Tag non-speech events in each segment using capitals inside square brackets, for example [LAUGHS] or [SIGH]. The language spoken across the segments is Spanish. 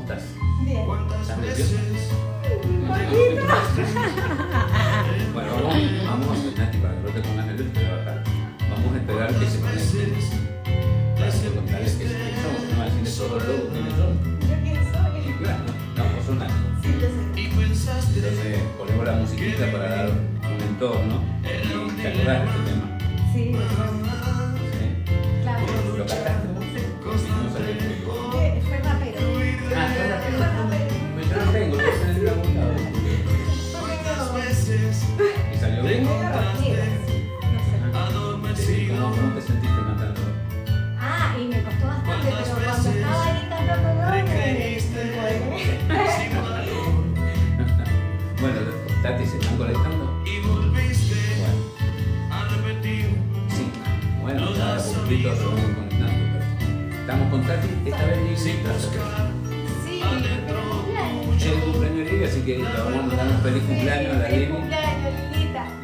estás? Bien. ¿Estás nerviosa? Bueno, vamos, vamos a Nati, para que no te pongas nervioso, te voy a bajar. Vamos a esperar que se conecten. Para que contarles que somos, no va a decirle todo loco, tiene todo. ¿Yo quién soy? Claro, no, vos sos Nati. Sí, yo sé. Entonces ponemos la musiquita para dar un entorno y te acordás de este tema. Sí, ¿sí? claro. ¿Lo cantaste? Pero Estamos con Tati, esta vez Sí, cumpleaños así que le vamos a mandar un feliz cumpleaños a la Lili.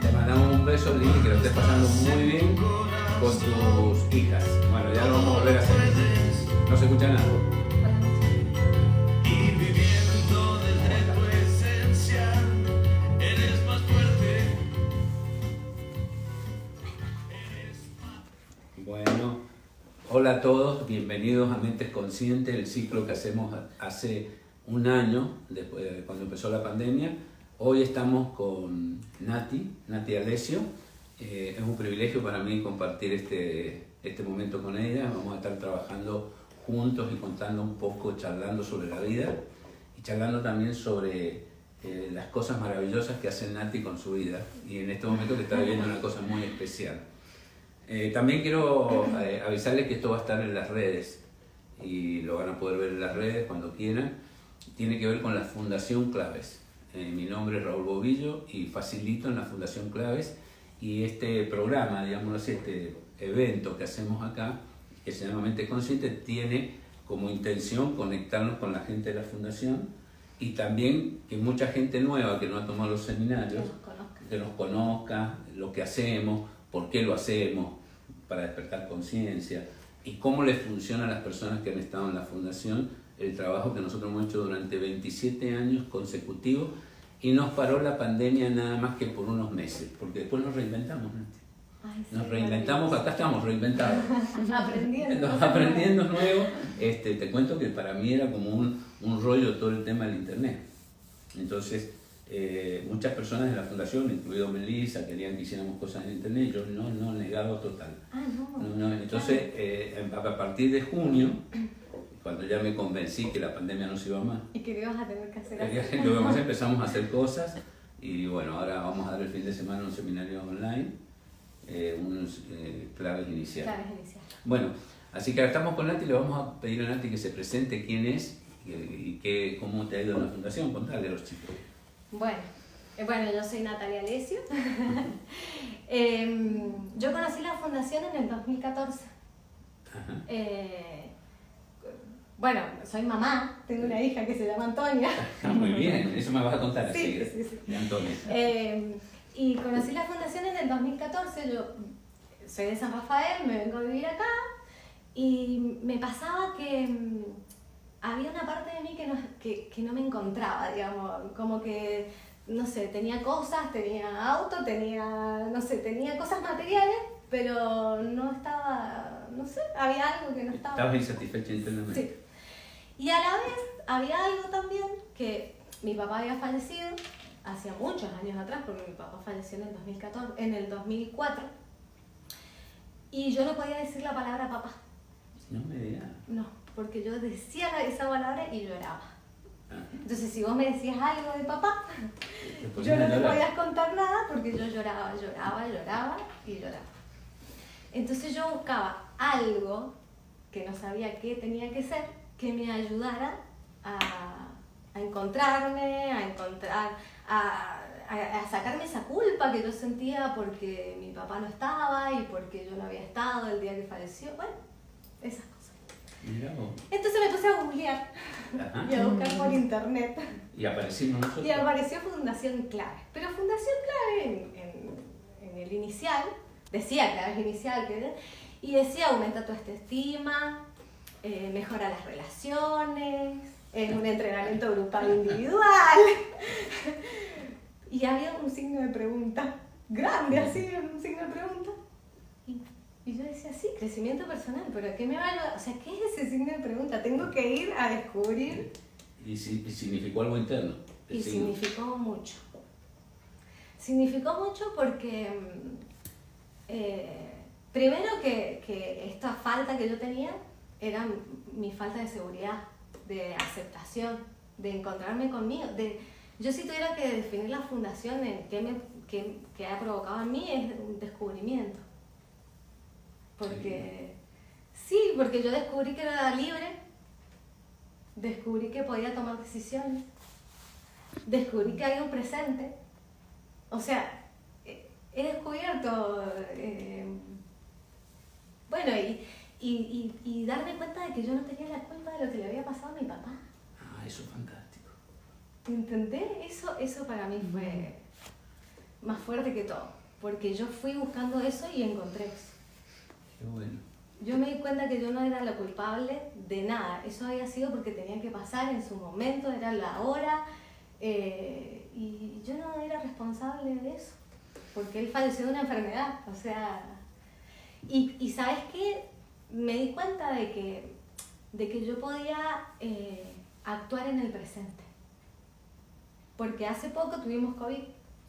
Te mandamos un beso, Lili, que lo estés pasando muy bien con tus hijas. Bueno, ya lo vamos a volver a hacer. No se escucha nada. Hola a todos, bienvenidos a Mentes Conscientes, el ciclo que hacemos hace un año, después de cuando empezó la pandemia. Hoy estamos con Nati, Nati Alessio. Eh, es un privilegio para mí compartir este, este momento con ella. Vamos a estar trabajando juntos y contando un poco, charlando sobre la vida y charlando también sobre eh, las cosas maravillosas que hace Nati con su vida. Y en este momento que está viviendo una cosa muy especial. Eh, también quiero eh, avisarles que esto va a estar en las redes y lo van a poder ver en las redes cuando quieran. Tiene que ver con la Fundación Claves. Eh, mi nombre es Raúl Bobillo y facilito en la Fundación Claves y este programa, digamos así, este evento que hacemos acá, que se llama Mente Consciente, tiene como intención conectarnos con la gente de la Fundación y también que mucha gente nueva que no ha tomado los seminarios Que nos conozcan. que nos conozca lo que hacemos, por qué lo hacemos, para despertar conciencia y cómo les funciona a las personas que han estado en la fundación el trabajo que nosotros hemos hecho durante 27 años consecutivos y nos paró la pandemia nada más que por unos meses, porque después nos reinventamos. Ay, sí, Nos reinventamos, acá estamos reinventados. [LAUGHS] Aprendiendo. Aprendiendo nuevo, este, te cuento que para mí era como un, un rollo todo el tema del internet. Entonces, eh, muchas personas de la fundación, incluido Melissa, querían que hiciéramos cosas en internet, yo no, no, negado total. Ah, no. No, no, entonces, eh, a partir de junio, cuando ya me convencí que la pandemia no se iba más, Y que ibas a tener que hacer lo que más [LAUGHS] empezamos a hacer cosas y bueno, ahora vamos a dar el fin de semana un seminario online, eh, unos eh, claves iniciales. Claro, es inicial. Bueno, así que ahora estamos con Nati, le vamos a pedir a Nati que se presente quién es y, y qué, cómo te ha ido en la fundación, contale a los chicos. Bueno, eh, bueno, yo soy Natalia Alessio. [LAUGHS] Em, yo conocí la fundación en el 2014. Ajá. Eh, bueno, soy mamá, tengo una hija que se llama Antonia. Ah, muy bien, eso me vas a contar Sí, así, sí, sí. de Antonio. Eh, y conocí la fundación en el 2014. Yo soy de San Rafael, me vengo a vivir acá y me pasaba que mm, había una parte de mí que no, que, que no me encontraba, digamos, como que, no sé, tenía cosas, tenía auto, tenía, no sé, tenía cosas materiales, pero no estaba, no sé, había algo que no estaba. Estabas insatisfecha internamente. Sí. Y a la vez había algo también que mi papá había fallecido hacía muchos años atrás, porque mi papá falleció en el 2014, en el 2004. Y yo no podía decir la palabra papá. No me digas. No, porque yo decía esa palabra y lloraba. Ah, Entonces, si vos me decías algo de papá, yo no te podías contar nada porque yo lloraba, lloraba, lloraba y lloraba. Entonces yo buscaba algo que no sabía qué tenía que ser, que me ayudara a, a encontrarme, a encontrar, a, a- a sacarme esa culpa que yo sentía porque mi papá no estaba y porque yo no había estado el día que falleció. Bueno, esas cosas. Entonces me puse a googlear Ajá. y a buscar por internet. Y aparecimos nosotros. Y apareció Fundación Clave. Pero Fundación Clave en, en- en el inicial, decía claves inicial, y decía aumenta tu autoestima, eh, mejora las relaciones, es un entrenamiento grupal individual. [LAUGHS] y había un signo de pregunta, grande así, un signo de pregunta. Y, yo decía, sí, crecimiento personal, pero ¿qué me va a... O sea, ¿qué es ese signo de pregunta? Tengo que ir a descubrir. Y, si- y significó algo interno. Y signo. significó mucho. Significó mucho porque, mm, eh, primero que, que esta falta que yo tenía era mi falta de seguridad, de aceptación, de encontrarme conmigo. De, yo si tuviera que definir la fundación en qué, me, qué, qué ha provocado en mí es un descubrimiento. Porque, sí, porque yo descubrí que era libre, descubrí que podía tomar decisiones, descubrí que hay un presente. O sea, eh, he descubierto, eh, bueno, y, y, y, y darme cuenta de que yo no tenía la culpa de lo que le había pasado a mi papá. Ah, eso es fantástico. ¿Entendés? Eso, eso para mí fue más fuerte que todo, porque yo fui buscando eso y encontré eso. Qué bueno. Yo me di cuenta que yo no era la culpable de nada. Eso había sido porque tenía que pasar en su momento, era la hora. eh, y yo no era responsable de eso. Porque él falleció de una enfermedad. O sea. Y, y ¿sabes qué? Me di cuenta de que, de que yo podía eh, actuar en el presente. Porque hace poco tuvimos COVID.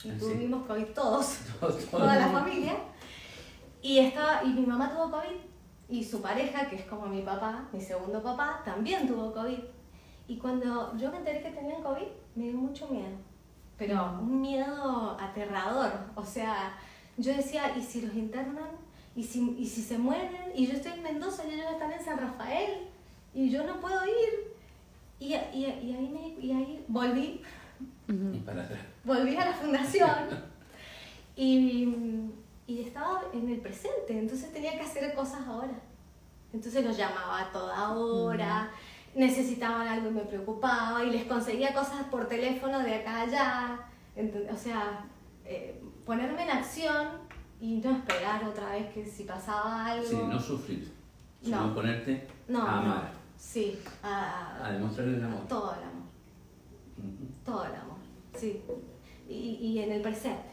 Y Ah, sí. tuvimos COVID todos [LAUGHS] Todo- todo toda la familia. Y, estaba, y mi mamá tuvo COVID y su pareja, que es como mi papá, mi segundo papá, también tuvo COVID. Y cuando yo me enteré que tenían COVID, me dio mucho miedo. Pero un miedo aterrador. O sea, yo decía, ¿y si los internan? ¿Y si, ¿Y si se mueren? Y yo estoy en Mendoza y ellos están en San Rafael. Y yo no puedo ir. Y, y, y ahí, me, y ahí volví Y para atrás. volví a la fundación [LAUGHS] y, y estaba en el presente, entonces tenía que hacer cosas ahora. Entonces los llamaba a toda hora, necesitaban algo y me preocupaba y les conseguía cosas por teléfono de acá a allá. O sea, eh, ponerme en acción y no esperar otra vez que si pasaba algo. Sí, no sufrir, sino No. ponerte No, a no. amar, Sí, a, a demostrar el amor. todo el amor, todo el amor, sí. Y, y en el presente.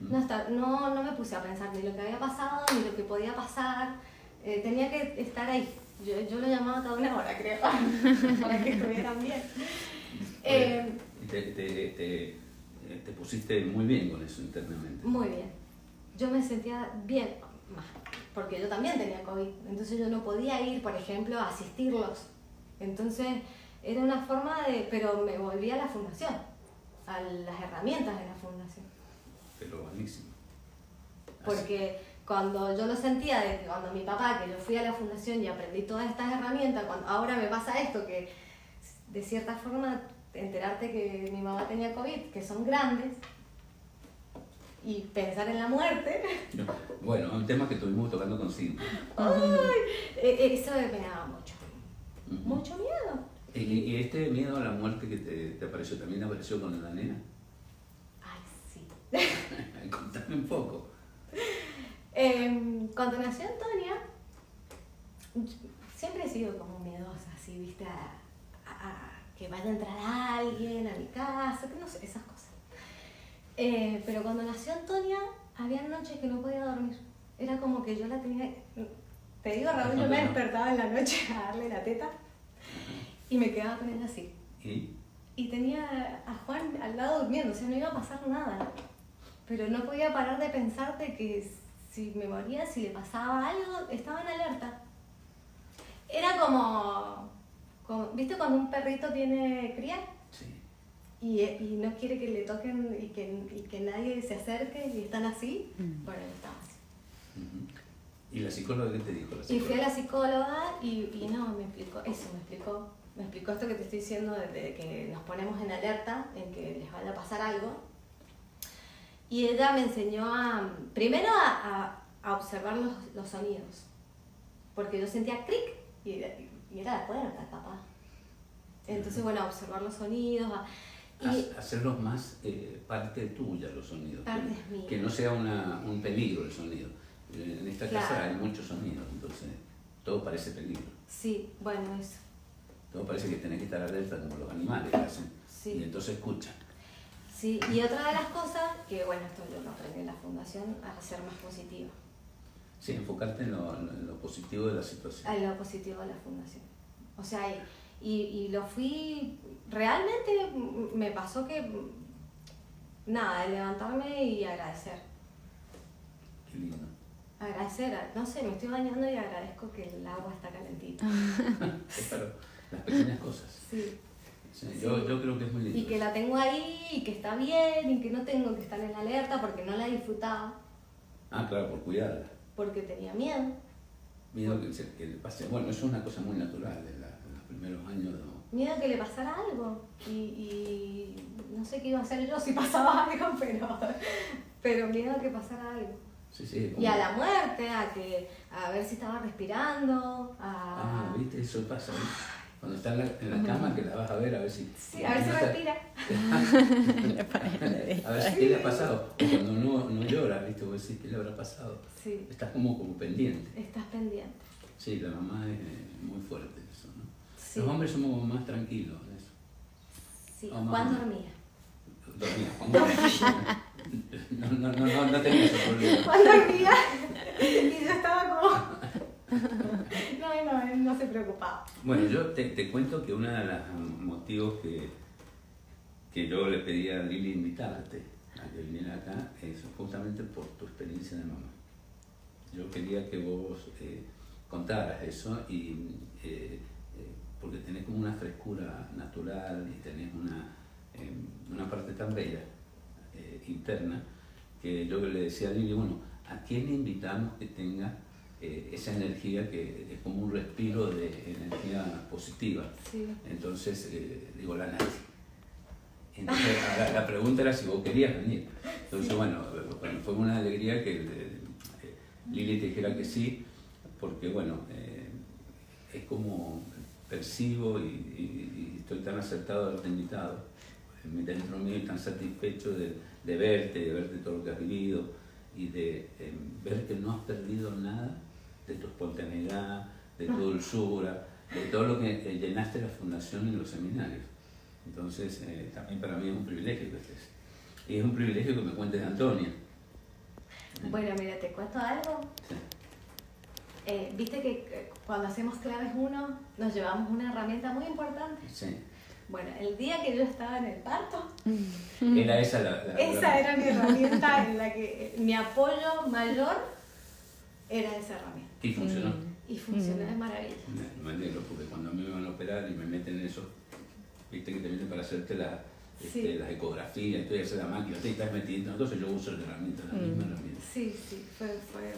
No, está- no, no me puse a pensar ni lo que había pasado, ni lo que podía pasar. Eh, tenía que estar ahí. Yo, yo lo llamaba cada una hora, creo, [LAUGHS] para que estuvieran bien. Eh, te, te, te, te pusiste muy bien con eso internamente. muy bien. Yo me sentía bien, porque yo también tenía COVID. Entonces yo no podía ir, por ejemplo, a asistirlos. Entonces era una forma de... Pero me volví a la fundación, a las herramientas de la fundación. Pero buenísimo. Así- Porque cuando yo lo sentía, de que cuando mi papá, que yo fui a la fundación y aprendí todas estas herramientas, cuando ahora me pasa esto, que de cierta forma enterarte que mi mamá tenía COVID, que son grandes, y pensar en la muerte, No, Bueno, un tema que estuvimos tocando con Cintia. eh, eso me daba mucho, mucho miedo. ¿Y, y este miedo a la muerte que te, te apareció también apareció con la nena? [LAUGHS] Contame un poco. Eh, cuando nació Antonia, siempre he sido como miedosa, así, viste, a, a- a que vaya a entrar alguien a mi casa, que no sé, esas cosas. Eh, pero cuando nació Antonia, había noches que no podía dormir. Era como que yo la tenía. Te digo, Raúl, yo me despertaba en la noche a darle la teta y me quedaba con ella así. ¿Y? Y tenía a Juan al lado durmiendo, o sea, no iba a pasar nada. Pero no podía parar de pensar de que si me moría, si le pasaba algo, estaba en alerta. Era como, como- ¿viste cuando un perrito tiene cría? Sí. Y, y no quiere que le toquen y que, y que nadie se acerque y están así. Bueno, yo estaba así. ¿Y la psicóloga qué te dijo? La Y fui a la psicóloga y, y no, me explicó, eso me explicó. Me explicó esto que te estoy diciendo de, de que nos ponemos en alerta, en que les vaya a pasar algo. Y ella me enseñó a, primero a, observar los, los sonidos. Porque yo sentía clic y, era- y era la puerta, capaz. Entonces, bueno, a observar los sonidos. a- y, Hacerlos más eh, parte tuya los sonidos. Que, mía. que no sea una, un peligro el sonido. Eh, En esta casa hay muchos sonidos, entonces todo parece peligro. Sí, bueno, eso. todo parece que tenés que estar alerta como los animales hacen. Sí. Y entonces escuchan. Sí, y otra de las cosas, que bueno, esto yo lo aprendí en la fundación, a ser más positiva. Sí, enfocarte en lo, en lo positivo de la situación. A lo positivo de la fundación. O sea, y, lo fui, realmente me pasó que, nada, de levantarme y agradecer. Qué lindo. Agradecer, no sé, me estoy bañando y agradezco que el agua está calentita. [LAUGHS] Para las pequeñas cosas. Sí. Sí, Yo, yo creo que es muy lindo. Y que la tengo ahí, y que está bien, y que no tengo que estar en alerta porque no la disfrutaba, Ah, claro, por cuidarla. porque tenía miedo. Miedo que, se- que le pase. Bueno, eso es una cosa muy natural en, la- en los primeros años. ¿no? Miedo que le pasara algo. Y, y no sé qué iba a hacer yo si [LAUGHS] pasaba algo, pero, pero miedo a que pasara algo. Sí, sí. Y a la muerte, a que a ver si estaba respirando, a... Ah, ¿viste? Eso pasa. Cuando está en la, en la cama, que la vas a ver a ver si. Sí, a ver si no está- respira. [LAUGHS] [LAUGHS] a ver si qué le ha pasado. O cuando no, no llora, ¿viste? Vos decís, ¿qué le habrá pasado? Sí, Estás como, como pendiente. estás pendiente. Sí, la mamá es muy fuerte eso, ¿no? Sí, Los hombres somos más tranquilos en eso. sí. Oh, Juan dormía. Dormía, Juan. [LAUGHS] No, no, no, no, no tenía ese problema. Juan dormía y yo estaba como... No, no, no se preocupaba. Bueno, yo te, te cuento que uno de los motivos que, que yo le pedí a Lili invitarte a que viniera acá es justamente por tu experiencia de mamá. Yo quería que vos eh, contaras eso y eh, eh, porque tenés como una frescura natural y tenés una, eh, una parte tan bella eh, interna que yo le decía a Lili, bueno, ¿a quién le invitamos que tenga eh, esa energía que es como un respiro de energía positiva? Sí. Entonces, eh, digo, la Nati. Entonces, [LAUGHS] la, la pregunta era si vos querías venir. Entonces, bueno, bueno, fue una alegría que eh, Lili te dijera que sí, porque, bueno, eh, es como percibo y, y- y estoy tan acertado de haberte invitado. Eh, Dentro mío y tan satisfecho de, de verte, de verte todo lo que has vivido y de eh, ver que no has perdido nada de tu espontaneidad, de tu dulzura, de todo lo que eh, llenaste la fundación en los seminarios. Entonces, eh, también para mí es un privilegio que estés. Y es un privilegio que me cuentes Antonia. Bueno, mira, te cuento algo. Sí. Eh, Viste que cuando hacemos claves 1 nos llevamos una herramienta muy importante. Sí. Bueno, el día que yo estaba en el parto, Era esa la, la- esa la- era mi herramienta en la que mi apoyo mayor era esa herramienta. Y funcionó. Y funcionó de maravilla. Me, me alegro porque cuando a mí me van a operar y me meten eso, viste que te meten para hacerte la, este, Sí. las ecografías, tú haces la máquina, te estás metiendo, entonces yo uso la herramienta, la misma herramienta. Sí, sí, fue... fue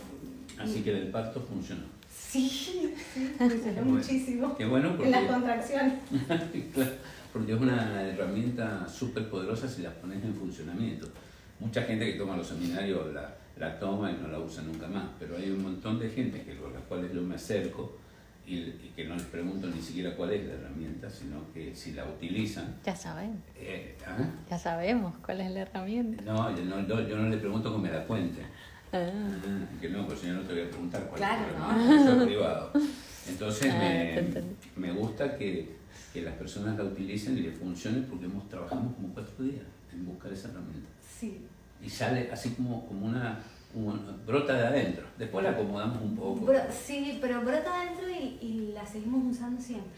Así que del parto funcionó. Sí, [LAUGHS] sí, funcionó Bueno. muchísimo. Qué bueno En las porque, contracciones. [LAUGHS] claro, porque es una herramienta súper poderosa si la pones en funcionamiento. Mucha gente que toma los seminarios la, la toma y no la usa nunca más, pero hay un montón de gente que con las cuales yo me acerco y, y que no les pregunto ni siquiera cuál es la herramienta, sino que si la utilizan. Ya sabemos, eh, ¿ah? ya sabemos cuál es la herramienta. No, yo no, yo, yo no le pregunto que me la cuente. Ah, Ah, que no, pues yo no te voy a preguntar cuál Claro, es la ¿no? herramienta, es privado. Entonces Ah, me, me gusta que, que las personas la utilicen y les funcione porque hemos trabajamos como cuatro días en buscar esa herramienta. Sí, Y sale así como, como una, una- brota de adentro. Después la acomodamos un poco. Bro- sí, pero brota adentro y, y la seguimos usando siempre.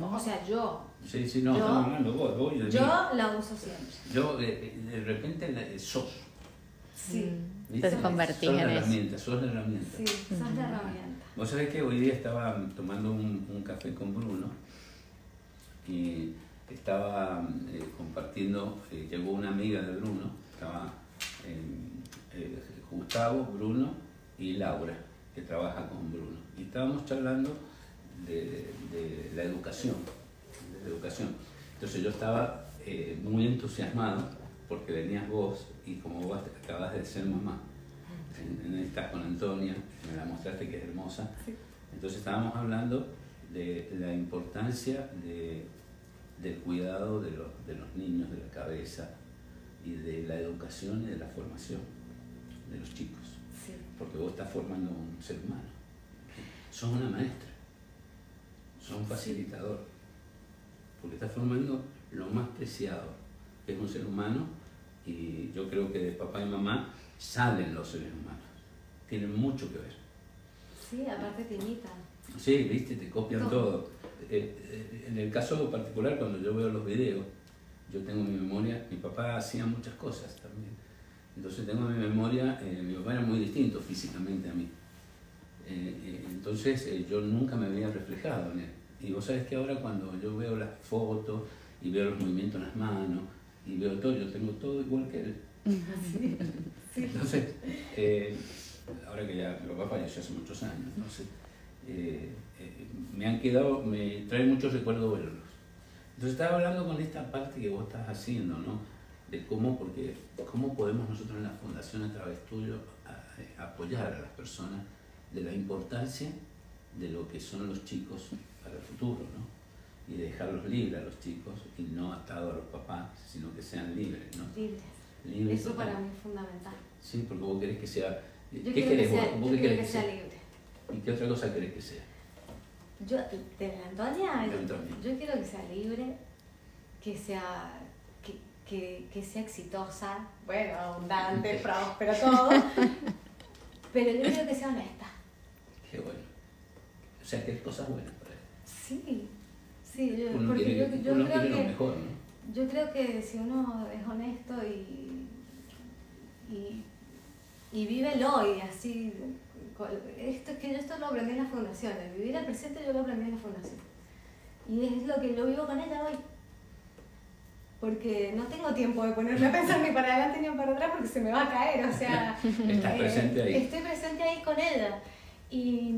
O sea, yo, Sí, sí, no, Yo- estamos hablando vos, vos y de mí. yo la uso siempre. Yo, eh, de repente la- sos. Sí, ¿viste? Te convertís sos en la eso. herramienta, sos la herramienta. sí, esa es la herramienta. Vos sabés que hoy día estaba tomando un, un café con Bruno y estaba eh, compartiendo, eh, llegó una amiga de Bruno, estaba eh, Gustavo, Bruno y Laura, que trabaja con Bruno. Y estábamos charlando de, de la educación, de la educación. Entonces yo estaba eh, muy entusiasmado porque venías vos y como vos acabas de ser mamá, en, en- estás con Antonia, me la mostraste que es hermosa. Entonces estábamos hablando de la importancia de- del cuidado de los, de los niños, de la cabeza y de la educación y de la formación de los chicos, Sí, porque vos estás formando un ser humano. Sos una maestra, sos un facilitador. porque estás formando lo más preciado, que es un ser humano, y yo creo que de papá y mamá salen los seres humanos. Tienen mucho que ver. Sí, aparte te imitan. Sí, viste, te copian todo. Eh, eh, en el caso particular, cuando yo veo los videos, yo tengo mi memoria, mi papá hacía muchas cosas también. Entonces tengo mi memoria, eh, mi papá era muy distinto físicamente a mí. entonces yo nunca me había reflejado en él. Y vos sabés que ahora cuando yo veo las fotos y veo los movimientos en las manos y veo todo, yo tengo todo igual que él. Entonces, ahora que ya mi papá falleció hace muchos años, entonces eh, eh, me han quedado, me trae muchos recuerdos verlos. Entonces estaba hablando con esta parte que vos estás haciendo, ¿no? De cómo, porque, cómo podemos nosotros en la fundación a través tuyo eh, apoyar a las personas de la importancia de lo que son los chicos para el futuro, ¿no? Y dejarlos libres a los chicos y no atados a los papás, sino que sean libres, ¿no? Libres. Eso para mí es fundamental. Sí, porque vos querés que sea... ¿Qué querés vos? ¿Vos qué querés que sea libre? ¿Y qué otra cosa querés que sea? Yo, de la Antonia, yo quiero que sea libre, que sea, que, que, que sea exitosa, bueno, abundante, próspero, todo, [LAUGHS] pero yo quiero que sea honesta. Qué bueno. O sea, que es cosas buenas para él. Sí, sí, yo, porque yo, yo creo que... Mejor, ¿no? Yo creo que si uno es honesto y, y, y vive el hoy, así esto es que yo esto lo aprendí en la fundación, el vivir el presente yo lo aprendí en la fundación. Y es lo que lo vivo con ella hoy. Porque no tengo tiempo de ponerme a pensar ni para adelante ni para atrás porque se me va a caer. O sea, [LAUGHS] Estás eh, presente ahí. estoy presente ahí con ella. Y,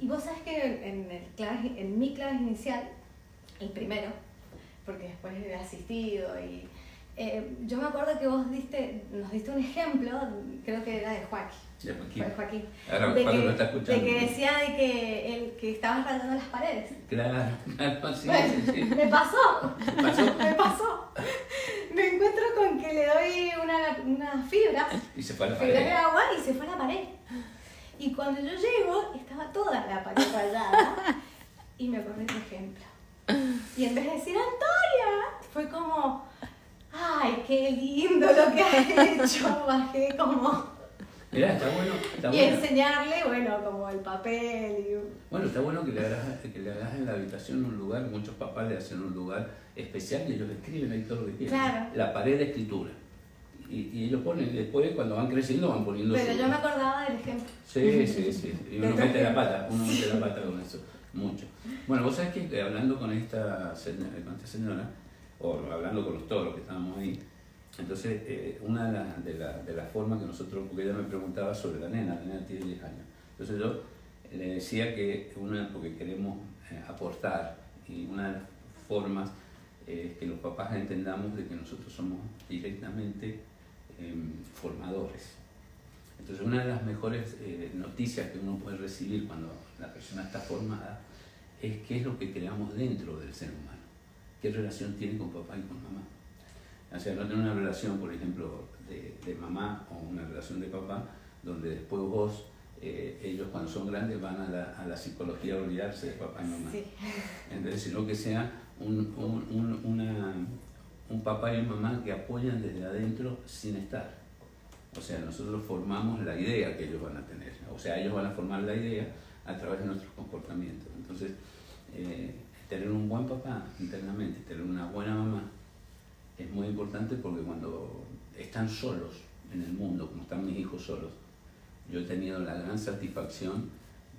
y vos sabes que en, el en mi clase inicial, el primero, porque después he asistido y eh, yo me acuerdo que vos diste, nos diste un ejemplo, creo que era de Joaquín. De Joaquín. Joaquín. Ahora, de, que, lo está escuchando. de que decía de que, el, que estabas rayando las paredes. Claro, [LAUGHS] claro sí, sí, Me pasó. ¿Me pasó? [LAUGHS] me pasó. Me encuentro con que le doy una, una fibra. Y se fue a la pared. de agua y se fue a la pared. Y cuando yo llego, estaba toda la pared rayada. y me acordé tu ejemplo. Y en vez de decir Antonia, fue como ay, qué lindo lo que has hecho, bajé como... Mira, está bueno. Está y enseñarle, bueno, como el papel. Y... Bueno, está bueno que le, hagas, que le hagas en la habitación un lugar, muchos papás le hacen un lugar especial y ellos escriben ahí todo lo que quieren. Claro. La pared de escritura. Y, y, ellos ponen, después cuando van creciendo van poniendo... Pero yo me acordaba del ejemplo. Sí, sí, sí. Y uno mete la pata, uno mete la pata con eso, mucho. Bueno, vos sabés que hablando con esta, con esta señora, o hablando con los todos que estábamos ahí. Entonces, eh, una de, las de, formas que nosotros, porque ella me preguntaba sobre la nena, la nena tiene 10 años. Entonces yo le decía que una, porque queremos eh, aportar, y una de las formas es que los papás entendamos de que nosotros somos directamente em, formadores. Entonces, una de las mejores eh, noticias que uno puede recibir cuando la persona está formada es qué es lo que creamos dentro del ser humano qué relación tiene con papá y con mamá. O sea, no tener una relación, por ejemplo, de, de mamá o una relación de papá, donde después vos, eh, ellos cuando son grandes van a la, a la, psicología a olvidarse de papá y mamá. Sí. Entonces, sino que sea un, un, un, una, un papá y una mamá que apoyan desde adentro sin estar. O sea, nosotros formamos la idea que ellos van a tener. O sea, ellos van a formar la idea a través de nuestros comportamientos. Entonces, eh, tener un buen papá internamente, tener una buena mamá, es muy importante porque cuando están solos en el mundo, como están mis hijos solos, yo he tenido la gran satisfacción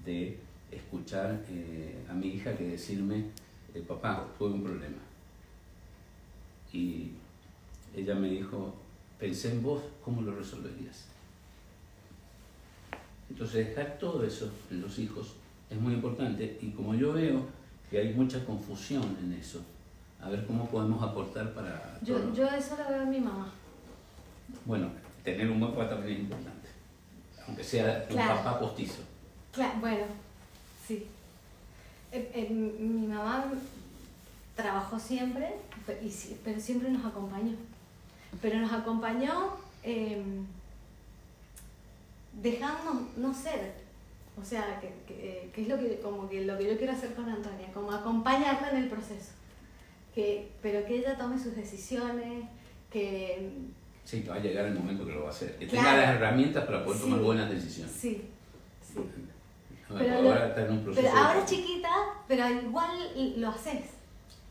de escuchar eh, a mi hija que decirme, eh, papá, tuve un problema. Y ella me dijo, pensé en vos, ¿cómo lo resolverías? Entonces dejar todo eso en los hijos es muy importante y como yo veo que hay mucha confusión en eso. A ver cómo podemos aportar para... Yo, yo eso lo veo en mi mamá. Bueno, tener un buen papá también es importante, aunque sea un papá postizo. Claro, bueno, sí. Eh, eh, mi mamá trabajó siempre, pero siempre nos acompañó. Pero nos acompañó eh, dejándonos no ser O sea, que, que, que es lo que, como que lo que yo quiero hacer con Antonia, como acompañarla en el proceso. Que, pero que ella tome sus decisiones, que... Sí, que va a llegar el momento que lo va a hacer. Que Claro. tenga las herramientas para poder Sí. tomar buenas decisiones. Sí, sí. No, Pero ahora lo- está en un proceso. Pero de ahora es chiquita, pero igual lo haces.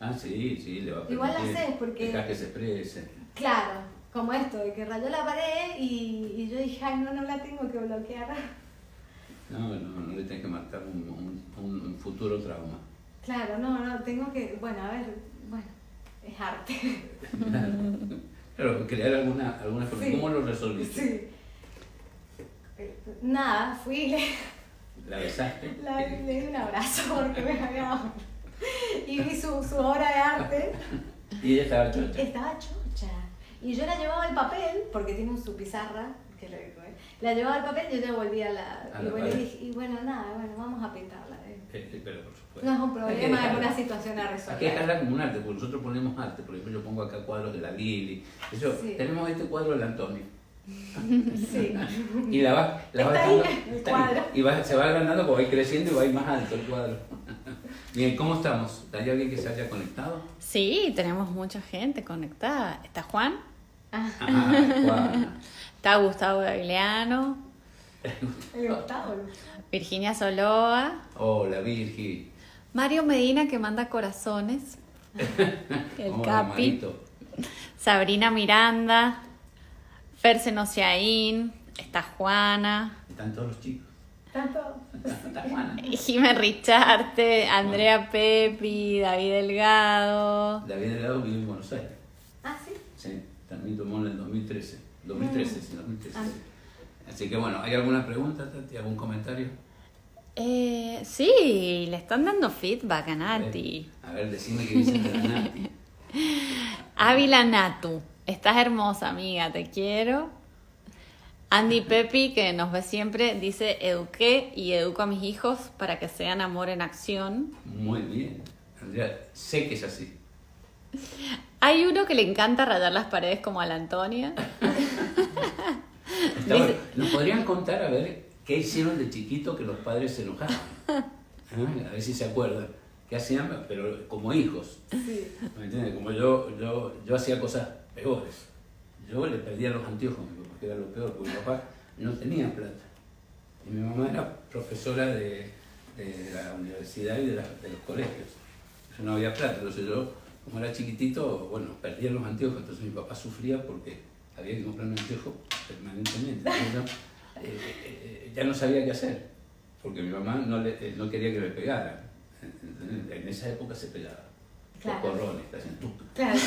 Ah, sí, sí, le va a Igual permitir haces, porque- Dejar que se exprese. Claro, como esto, de que rayó la pared y, y yo dije, ay, no, no la tengo que bloquear. [LAUGHS] No, no, no le tienes que marcar un, un- un futuro trauma. Claro, no, no, tengo que, bueno, a ver, es arte. [LAUGHS] Claro. Crear alguna, alguna forma. Sí. ¿Cómo lo resolviste? Sí. Nada, fui y le, ¿La besaste? la- le di un abrazo porque me había dado. Y vi su, su obra de arte. [LAUGHS] Y ella estaba chocha. Estaba chocha. Y yo la llevaba el papel, porque tiene su pizarra, que lo la llevaba el papel y yo ya volvía a la. A y, la bueno, y, y bueno, nada, bueno, vamos a pintarla. Pero por supuesto. No es un problema, es una situación a Hay que resolver. dejarla como un arte, porque nosotros ponemos arte. Por ejemplo, yo pongo acá cuadros de la Lili. Eso, Sí. Tenemos este cuadro del Antonio. Sí. Y la va, la va Está ahí dejando- el está ahí. cuadro. Y va- se va agrandando porque va a ir creciendo y va a ir más alto el cuadro. Bien, ¿cómo estamos? ¿Hay alguien que se haya conectado? Sí, tenemos mucha gente conectada. Está Juan, Ah, Ah, Juan. [LAUGHS] está Gustavo Gagliano, el Gustavo. Virginia Soloa, Hola, Virgi. Mario Medina que manda corazones, [LAUGHS] el Hola, Capi, Marito. Sabrina Miranda, Fer Senociaín, está Juana, Están todos los chicos. Tanto. Está Juana. [LAUGHS] Jimé Richarte, Andrea Pepi, David Delgado. David Delgado vive en Buenos Aires. Ah, sí. Sí, también tomó en el 2013. 2013, sí, 2013. Ah. Así que bueno, ¿hay alguna pregunta, Tati? ¿Algún comentario? Eh, sí, le están dando feedback a Nati. A ver, decime qué dicen de la Nati. [LAUGHS] Ávila Natu, estás hermosa, amiga, te quiero. Andy Pepi, que nos ve siempre, dice: Eduqué y educo a mis hijos para que sean amor en acción. Muy bien. Andrea, sé que es así. Hay uno que le encanta rayar las paredes como a la Antonia. [LAUGHS] Dice- ¿Nos podrían contar a ver qué hicieron de chiquito que los padres se enojaban? [LAUGHS] ¿Ah? A ver si se acuerdan. ¿Qué hacían? Pero como hijos. Sí. ¿Me entiendes? Como yo, yo, yo hacía cosas peores. Yo le perdía los anteojos, a mi papá, que era lo peor, porque mi papá no tenía plata. Y mi mamá era profesora de, de la universidad y de, la- de los colegios. Yo no había plata, entonces yo, como era chiquitito, bueno, perdía los anteojos, entonces mi papá sufría porque había que comprar un anteojo permanentemente. Entonces eh, eh, ya no sabía qué hacer, porque mi mamá no, le, eh, no quería que me pegara. En, esa época se pegaba. Claro. Los corrones, hacían Claro,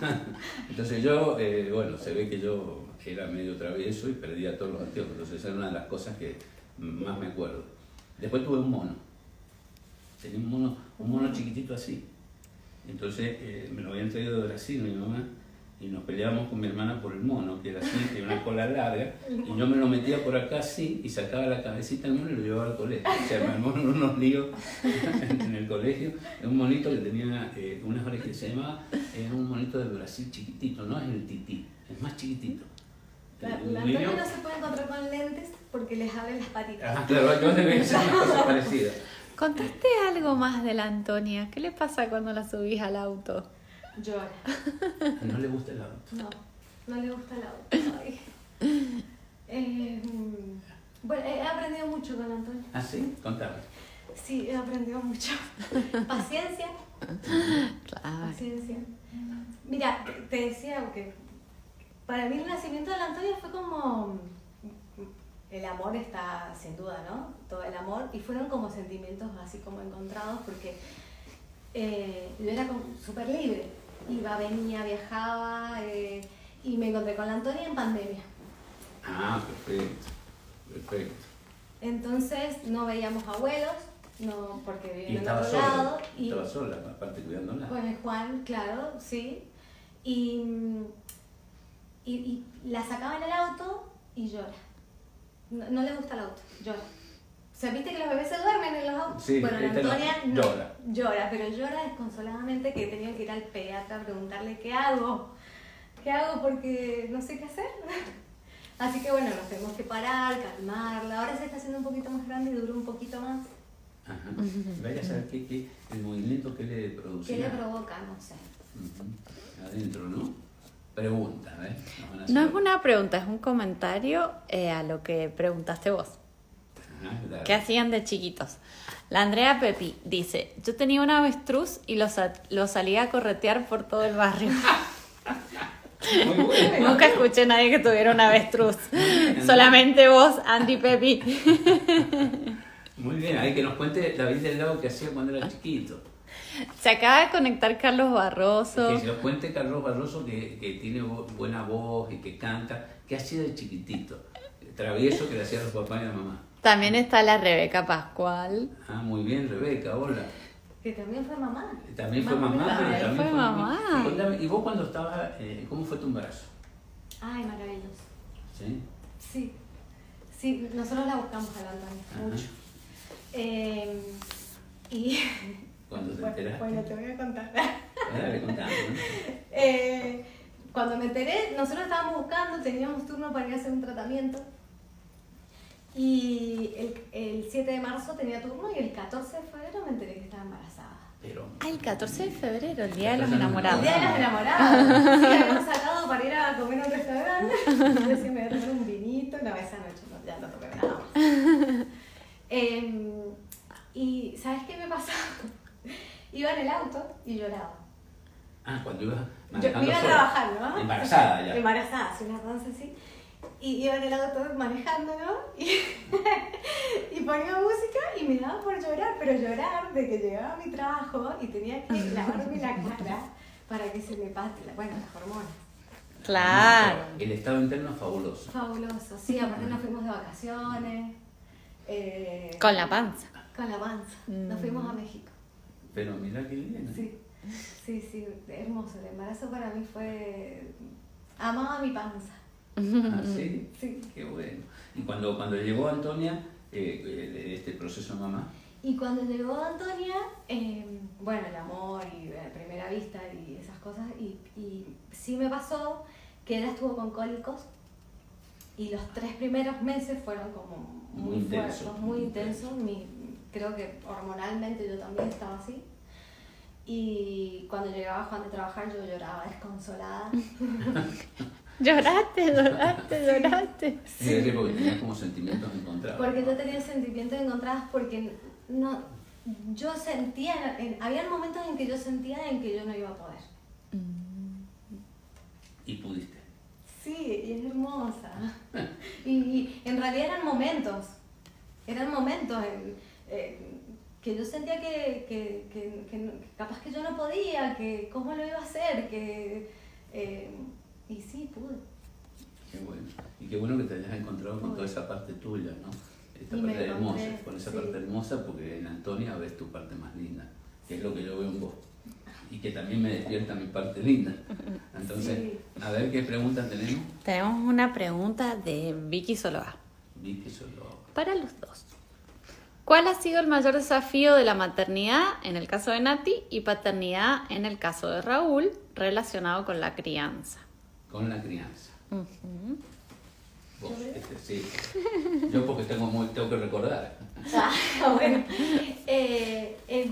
claro, [LAUGHS] entonces yo, eh, bueno, se ve que yo era medio travieso y perdía todos los anteojos, entonces esa era una de las cosas que más me acuerdo. Después tuve un mono, tenía un mono, un mono chiquitito así. Entonces eh, me lo habían traído de Brasil mi mamá y nos peleábamos con mi hermana por el mono, que era así, tenía una cola larga, [LAUGHS] y yo me lo metía por acá así y sacaba la cabecita del mono y lo llevaba al colegio. O sea, me armaron unos líos [LAUGHS] en el colegio. Era un monito que tenía eh, unas orejas que se llamaba, era un monito de Brasil chiquitito, no es el tití, es más chiquitito. La, la niño- Antonia no se puede encontrar con lentes porque les abren las patitas. Ah, claro, yo una cosa [LAUGHS] parecida. ¿Contaste algo más de la Antonia? ¿Qué le pasa cuando la subís al auto? Llora. [LAUGHS] No le gusta el auto. No, no le gusta el auto. Ay. Eh, mm, bueno, he aprendido mucho con Antonio. ¿Ah, sí? Contame. Sí, he aprendido mucho. [LAUGHS] Paciencia, Claro. paciencia. Mira, te- decía que para mí el nacimiento de la Antonia fue como... El amor está sin duda, ¿no? Todo el amor. Y fueron como sentimientos así como encontrados porque eh, yo era como súper libre. Iba, venía, viajaba eh, y me encontré con la Antonia en pandemia. Ah, perfecto. Perfecto. Entonces no veíamos abuelos, no porque vivían en otro sola. lado. Y Estaba sola, aparte cuidándola. con el Juan, claro, sí. Y, y, y la sacaba en el auto y llora. No, no le gusta el auto, llora. O sea, viste que los bebés se duermen en los autos. Sí, bueno, la este Antonia no, llora. llora, pero llora desconsoladamente que he tenido que ir al pediatra a preguntarle qué hago. ¿Qué hago? Porque no sé qué hacer. [LAUGHS] Así que bueno, nos tenemos que parar, calmarla. Ahora se está haciendo un poquito más grande y dura un poquito más. Ajá. Vaya a saber qué, qué- el movimiento que le produce. ¿Qué le provoca? No sé. Adentro, ¿no? Pregunta, a No es una pregunta, es un comentario eh, a lo que preguntaste vos. ¿Qué hacían de chiquitos? La Andrea Pepi dice, yo tenía un avestruz y lo, lo salía a corretear por todo el barrio. [LAUGHS] Muy. [LAUGHS] Nunca escuché a nadie que tuviera un avestruz. Solamente vos, Andy Pepi. [LAUGHS] Muy bien, hay que nos cuente David del Lago que hacía cuando era chiquito. Se acaba de conectar Carlos Barroso. Que se nos cuente Carlos Barroso que, que tiene buena voz y que canta. ¿Qué hacía de chiquitito? Travieso que le hacía a los papás y a la mamá. También está la Rebeca Pascual. Ah, muy bien, Rebeca, hola. Que también fue mamá. También fue mamá. También. también fue mamá. Y cuéntame, ¿Y vos cuando estabas, eh, cómo fue tu embarazo? Ay, maravilloso. ¿Sí? Sí. Sí, nosotros la buscamos a la Antonia, Ajá. mucho. Eh, y. [LAUGHS] Cuando te bueno, enteraste. bueno, te voy a contar. Dale, contame, ¿no? Eh, cuando me enteré, nosotros estábamos buscando, teníamos turno para ir a hacer un tratamiento. Y el, el 7 de marzo tenía turno y el 14 de febrero me enteré que estaba embarazada. Pero, Ah, el 14 de febrero, el Día de los El El Enamorados. día de los enamorados. Sí, habíamos sacado para ir a comer a un restaurante. Yo decía, me voy a tomar un vinito. No, esa noche no, ya no tomé nada más. Em, y ¿sabes qué me pasaba? Iba en el auto y lloraba. ah, cuando Yo manejando me iba a trabajar, ¿no? Embarazada ya. Embarazada, así una panza así. Y iba en el auto manejando, ¿no? Y, [LAUGHS] y ponía música y me daba por llorar, pero llorar de que llegaba a mi trabajo y tenía que [LAUGHS] lavarme la cara para que se me pase, la- bueno, las hormonas. Claro. El estado interno es fabuloso. Fabuloso, sí, aparte nos fuimos de vacaciones. eh, Con la panza. Con la panza. Nos Mm. fuimos a México. Pero mira qué bien. ¿eh? Sí, sí, sí, hermoso. El embarazo para mí fue. Amaba mi panza. Ah, sí. Sí. Qué bueno. Y cuando, cuando llegó Antonia, eh, eh, este proceso mamá, Y cuando llegó Antonia, eh, bueno, el amor y la primera vista y esas cosas, y, y sí me pasó que ella estuvo con cólicos y los tres primeros meses fueron como muy, Muy intensos, fuertes, muy muy intensos. Mi- creo que hormonalmente yo también estaba así. Y cuando llegaba Juan de trabajar yo lloraba desconsolada. [LAUGHS] Lloraste, lloraste, lloraste. sí. porque tenía como sentimientos encontrados. Porque yo tenía sentimientos encontrados porque no, yo sentía, en, había momentos en que yo sentía en que yo no iba a poder. Y pudiste. Sí, y es hermosa. Y, y en realidad eran momentos, eran momentos en- que yo sentía que, que, que capaz que yo no podía, que cómo lo iba a hacer, que... eh, y sí, pude. Qué bueno. Y qué bueno que te hayas encontrado con toda esa parte tuya, ¿no? Esta Y parte hermosa, encontré, con esa sí. parte hermosa, porque en Antonia ves tu parte más linda, que es lo que yo veo en vos. Y que también me despierta mi parte linda. Entonces, Sí. a ver qué preguntas tenemos. Tenemos una pregunta de Vicky Soloa. Vi que solo. Para los dos. ¿Cuál ha sido el mayor desafío de la maternidad en el caso de Nati y paternidad en el caso de Raúl relacionado con la crianza? Con la crianza. Vos, este, sí. Yo porque tengo, muy, tengo que recordar. Ah, [LAUGHS] bueno, eh, eh,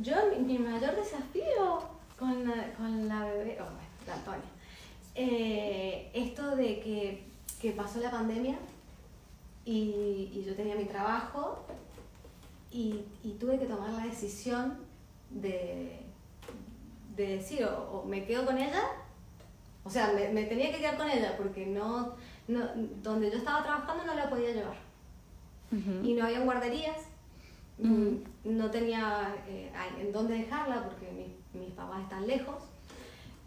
yo, mi, mi mayor desafío con la, con la bebé, oh, bueno, la Antonia, eh, esto de que, que pasó la pandemia y, y yo tenía mi trabajo y, y tuve que tomar la decisión de, de decir o, o me quedo con ella, o sea, me, me tenía que quedar con ella porque no, no, donde yo estaba trabajando no la podía llevar y no había guarderías, mm, no tenía eh, en dónde dejarla porque mi- mis papás están lejos.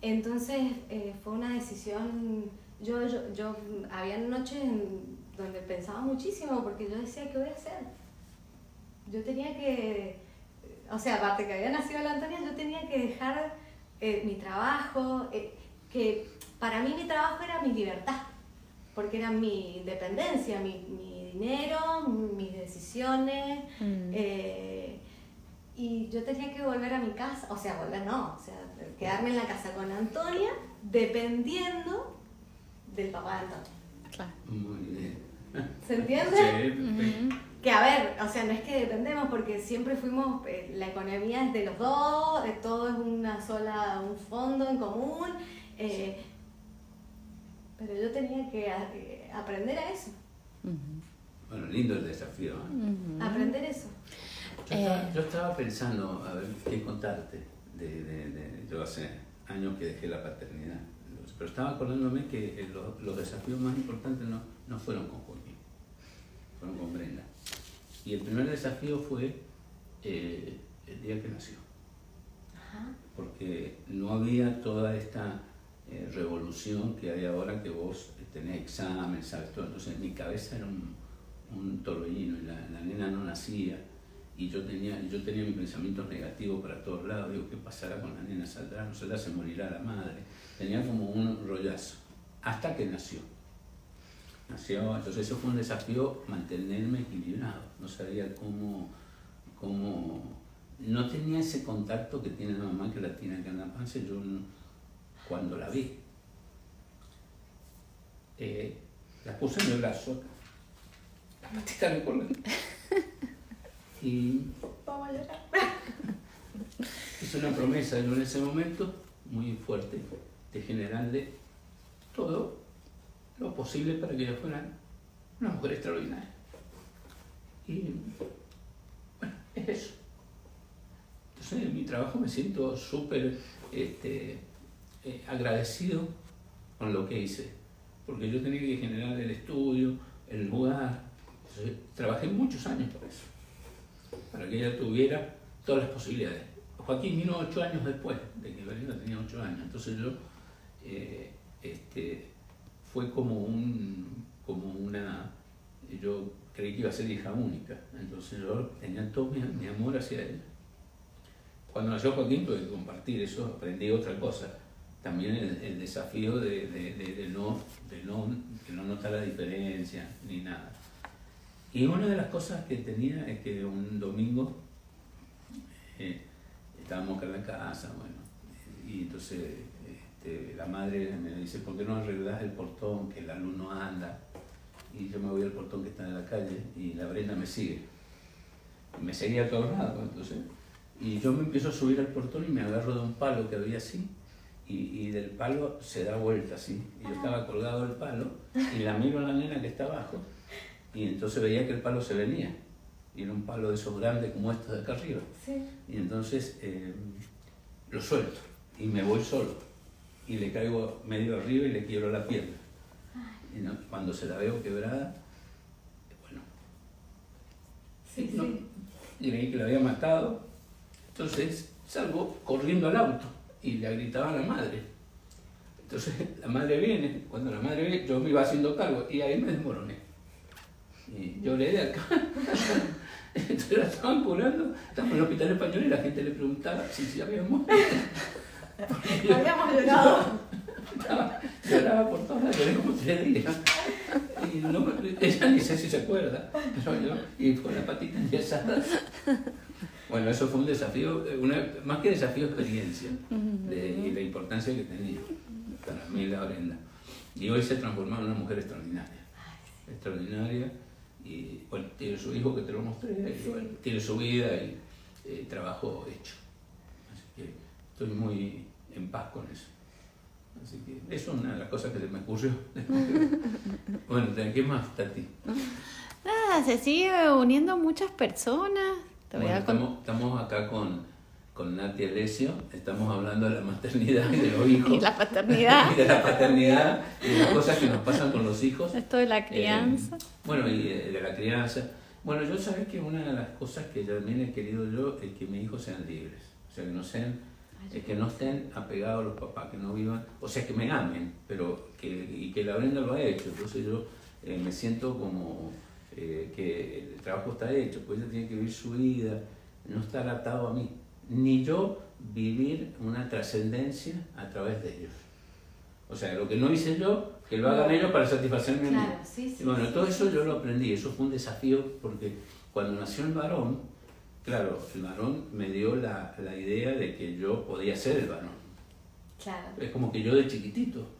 Entonces eh, fue una decisión, yo, yo, yo había noches en donde pensaba muchísimo porque yo decía, ¿qué voy a hacer? Yo tenía que, o sea, aparte que había nacido la Antonia, yo tenía que dejar eh, mi trabajo, eh, que para mí mi trabajo era mi libertad, porque era mi independencia, mi, mi dinero, mis decisiones, Mm. eh, y yo tenía que volver a mi casa, o sea, volver no, o sea, quedarme en la casa con Antonia, dependiendo del papá de Antonia. Claro. Muy bien. ¿Se entiende? Sí, Que a ver, o sea, no es que dependemos porque siempre fuimos, eh, la economía es de los dos, todo es una sola, un fondo en común, eh, pero yo tenía que a- eh, aprender a eso, Bueno, lindo el desafío. ¿eh? aprender eso. Yo, estaba, Eh. yo estaba pensando, a ver, qué contarte. De, de- de- yo hace años que dejé la paternidad. Pero estaba acordándome que eh, lo- los desafíos más importantes no, no fueron con Joaquín, fueron con Brenda. Y el primer desafío fue eh, el día que nació. Ajá. porque no había toda esta eh, revolución que hay ahora que vos tenés examen, sabes todo. Entonces mi cabeza era un, un torbellino y la, la nena no nacía y yo tenía, yo tenía mis pensamientos negativos para todos lados. Digo, ¿qué pasará con la nena? ¿Saldrá? ¿No saldrá? ¿Se morirá la madre? Tenía como un rollazo hasta que nació. Nació, entonces eso fue un desafío mantenerme equilibrado. No sabía cómo, cómo no tenía ese contacto que tiene la mamá que la tiene acá en la panza. Yo no- cuando la vi, eh, la puse en el brazo. La patita me colgó. Y Vamos a llorar. hice una promesa en ese momento muy fuerte de generarle todo lo posible para que ella fuera una mujer extraordinaria. Y bueno, es eso. Entonces en mi trabajo me siento súper este, eh, agradecido con lo que hice, porque yo tenía que generar el estudio, el lugar. Entonces, trabajé muchos años por eso, para que ella tuviera todas las posibilidades. Joaquín vino ocho años después de que Belinda tenía ocho años, entonces yo eh, este, fue como un como una yo creí que iba a ser hija única, entonces yo tenía todo mi, mi amor hacia ella. Cuando nació Joaquín tuve que compartir eso, aprendí otra cosa. También el, el desafío de, no, de, no, de no notar la diferencia ni nada. Y una de las cosas que tenía es que un domingo eh, estábamos en la casa, bueno, y entonces este, la madre me dice, ¿por qué no arreglas el portón que la luz no anda? Y yo me voy al portón que está en la calle y la Brenda me sigue. Me seguía a todos lados, entonces. Y yo me empiezo a subir al portón y me agarro de un palo que había así, y, y del palo se da vuelta así. Y yo estaba colgado del palo y la miro a la nena que está abajo, y entonces veía que el palo se venía. Y era un palo de esos grandes como estos de acá arriba. Sí. Y entonces eh, lo suelto y me voy solo. Y le caigo medio arriba y le quiebro la pierna. Y no- cuando se la veo quebrada, bueno, Sí, no, sí. y creí que la había matado. Entonces salgo corriendo al auto y le gritaba a la madre. Entonces [LAUGHS] la madre viene, cuando la madre viene, yo me iba haciendo cargo y ahí me desmoroné. Y lloré de acá. [LAUGHS] Entonces la estaban curando, estábamos en el hospital español y la gente le preguntaba si se había muerto. [LAUGHS] Porque yo Habíamos llorado. estaba- lloraba por todas las lloré como tres días. Y no, me- ella ni sé si se acuerda, pero yo, y con la patita enyesada. Bueno, eso fue un desafío, eh, una, más que desafío, experiencia importancia que tenía para mí la Brenda. Y hoy se transformó en una mujer extraordinaria. Extraordinaria. Y bueno, tiene su hijo que te lo mostré, y, bueno, tiene su vida y eh, trabajo hecho. Así que estoy muy en paz con eso. Así que es una de las cosas que se me ocurrió. [LAUGHS] bueno, ¿qué más, Tati? Nada, se sigue uniendo muchas personas. Bueno, estamos, estamos acá con, con Nati Alessio, estamos hablando de la maternidad y de los hijos. [LAUGHS] Y la paternidad. y de la paternidad y de las cosas que nos pasan con los hijos. Esto de la crianza. Eh, bueno, y de, de la crianza. Bueno, yo sabes que una de las cosas que también he querido yo es que mis hijos sean libres. O sea, que no sean, eh, que no estén apegados a los papás, que no vivan, o sea, que me amen, pero que, y que la Brenda lo ha hecho. Entonces yo eh, me siento como eh, que el trabajo está hecho, pues ella tiene que vivir su vida, no estar atado a mí. Ni yo vivir una trascendencia a través de ellos. O sea, lo que no hice yo, que lo hagan ellos para satisfacerme a mí. Claro, sí, sí. Y bueno, sí, todo sí. eso yo lo aprendí, eso fue un desafío porque cuando nació el varón, claro, el varón me dio la, la idea de que yo podía ser el varón. Claro. Es como que yo de chiquitito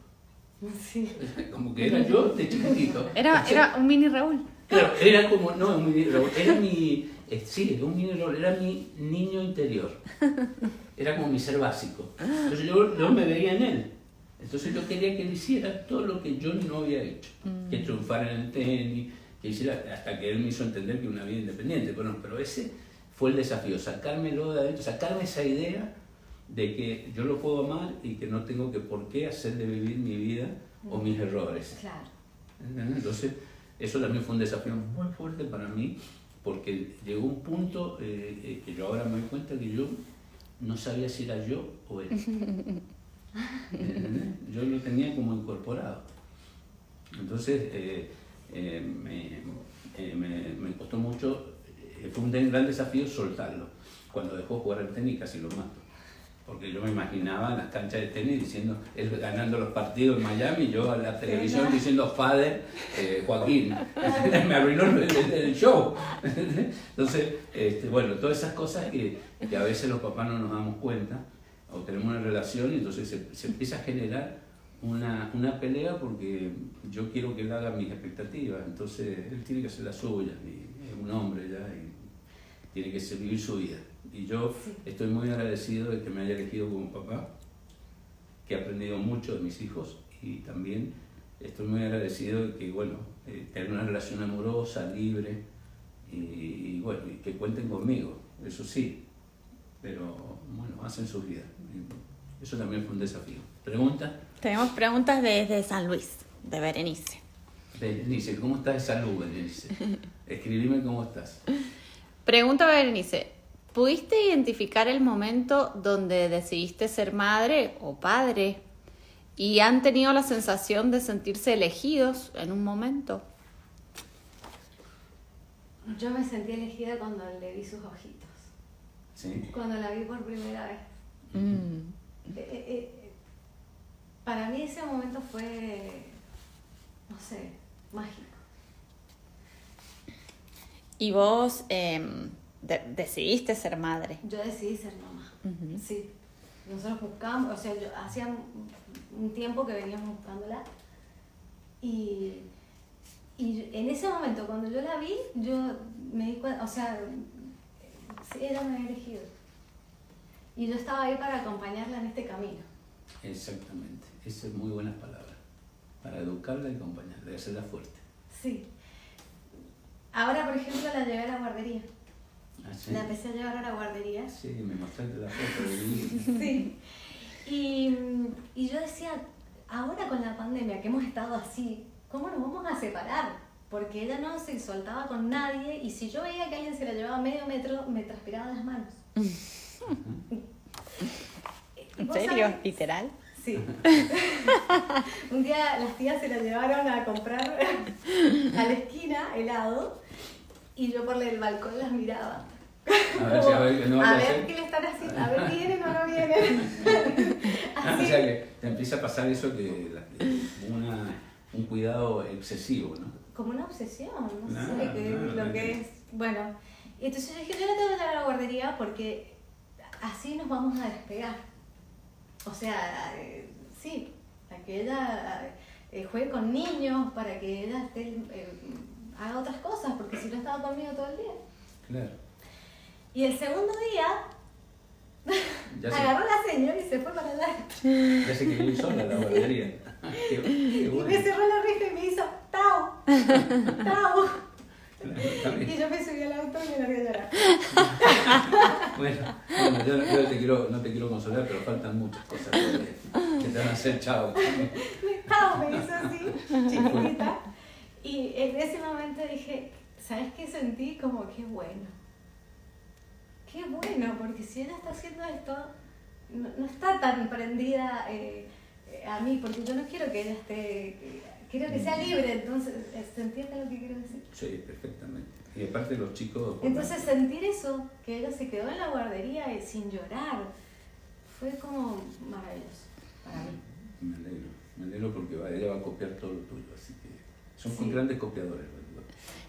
Sí. [LAUGHS] Como que era yo de chiquitito. Era, era un mini Raúl. Claro, era como, no, un mini Raúl, era mi, sí, un Raúl, era mi niño interior. [LAUGHS] Era como mi ser básico. Entonces yo, yo me veía en él. Entonces yo quería que él hiciera todo lo que yo no había hecho. Que triunfara en el tenis, que hiciera, hasta que él me hizo entender que una vida independiente. Bueno, pero ese fue el desafío, sacármelo de adentro, sacarme esa idea de que yo lo puedo amar y que no tengo que por qué hacer de vivir mi vida o mis errores. Claro. Entonces, eso también fue un desafío muy fuerte para mí, porque llegó un punto eh, eh, que yo ahora me doy cuenta que yo no sabía si era yo o él. [LAUGHS] ¿Entendés? Yo lo tenía como incorporado. Entonces, eh, me, me- me costó mucho, fue un gran desafío soltarlo. Cuando dejó jugar al tenis casi lo mato. Porque yo me imaginaba en las canchas de tenis diciendo, él ganando los partidos en Miami, y yo a la televisión diciendo, Father, eh, Joaquín. [LAUGHS] [LAUGHS] me arruinó el, el- el show. [LAUGHS] Entonces, este, bueno, todas esas cosas que, que a veces los papás no nos damos cuenta, o tenemos una relación y entonces se, se empieza a generar una, una pelea porque yo quiero que él haga mis expectativas, entonces él tiene que hacer la suya, y es un hombre ya y tiene que vivir su vida. Y yo Sí. estoy muy agradecido de que me haya elegido como papá, que he aprendido mucho de mis hijos y también estoy muy agradecido de que, bueno, eh, tener una relación amorosa, libre y, y, bueno, y que cuenten conmigo, eso sí, pero bueno, hacen su vida. Eso también fue un desafío. ¿Pregunta? Tenemos preguntas desde San Luis, de Berenice. Berenice, ¿cómo estás de salud, Berenice? [LAUGHS] Escribime cómo estás. Pregunta Berenice, ¿pudiste identificar el momento donde decidiste ser madre o padre y han tenido la sensación de sentirse elegidos en un momento? Yo me sentí elegida cuando le vi sus ojitos. ¿Sí? Cuando la vi por primera vez. Mm. Eh, eh, eh, para mí ese momento fue, no sé, mágico. Y vos em, de- decidiste ser madre. Yo decidí ser mamá. Sí. Nosotros buscamos, o sea, yo, hacía un- un tiempo que veníamos buscándola. Y, y en ese momento, cuando yo la vi, yo me di cuenta, o sea, me había elegido. Y yo estaba ahí para acompañarla en este camino. Exactamente. Esa es muy buena palabra. Para educarla y acompañarla y hacerla fuerte. Sí. Ahora, por ejemplo, la llevé a la guardería. ¿Ah, sí? La empecé a llevar a la guardería. Sí, me mostraste la foto de [LAUGHS] mi Sí. Y, y yo decía, ahora con la pandemia que hemos estado así, ¿cómo nos vamos a separar? Porque ella no se soltaba con nadie y si yo veía que alguien se la llevaba medio metro, me transpiraban las manos. [LAUGHS] ¿En ¿Vos serio? sabés? ¿Literal? Sí. [LAUGHS] Un día las tías se la llevaron a comprar a la esquina helado y yo por el balcón las miraba. A ver si a ver qué no a va a ver hacer. qué le están haciendo, a ver vienen o no vienen. [LAUGHS] [LAUGHS] Ah, o sea que te empieza a pasar eso que una, un cuidado excesivo, ¿no? como una obsesión, no sé qué claro, lo que es. Bueno, y entonces yo dije, yo la tengo que llevar a la guardería porque así nos vamos a despegar. O sea, eh, sí, para que ella eh, juegue con niños, para que ella esté, eh, haga otras cosas, porque si no estaba conmigo todo el día. Claro. Y el segundo día Ya agarró la señora y se fue para allá. ya se ir sola la guardería. Qué, qué Y me cerró la reja y me hizo, ¡Tao! ¡Tao! Claro. Y yo me subí al auto y me largué a llorar. Bueno, bueno, yo, yo te quiero, no te quiero consolar, pero faltan muchas cosas todavía que te van a hacer chao. Pau, me hizo así, chiquitita. Y en ese momento dije, ¿sabes qué sentí? Como qué bueno. Qué bueno, porque si ella está haciendo esto, no, no está tan prendida eh, eh, a mí, porque yo no quiero que ella esté, quiero que sea libre, entonces, eh, ¿se entiende lo que quiero decir? Sí, perfectamente. Y aparte los chicos... Entonces sentir eso, que ella se quedó en la guardería eh, sin llorar, fue como maravilloso para mí. Me alegro, me alegro porque va- ella va a copiar todo lo tuyo, así que son Sí. grandes copiadores.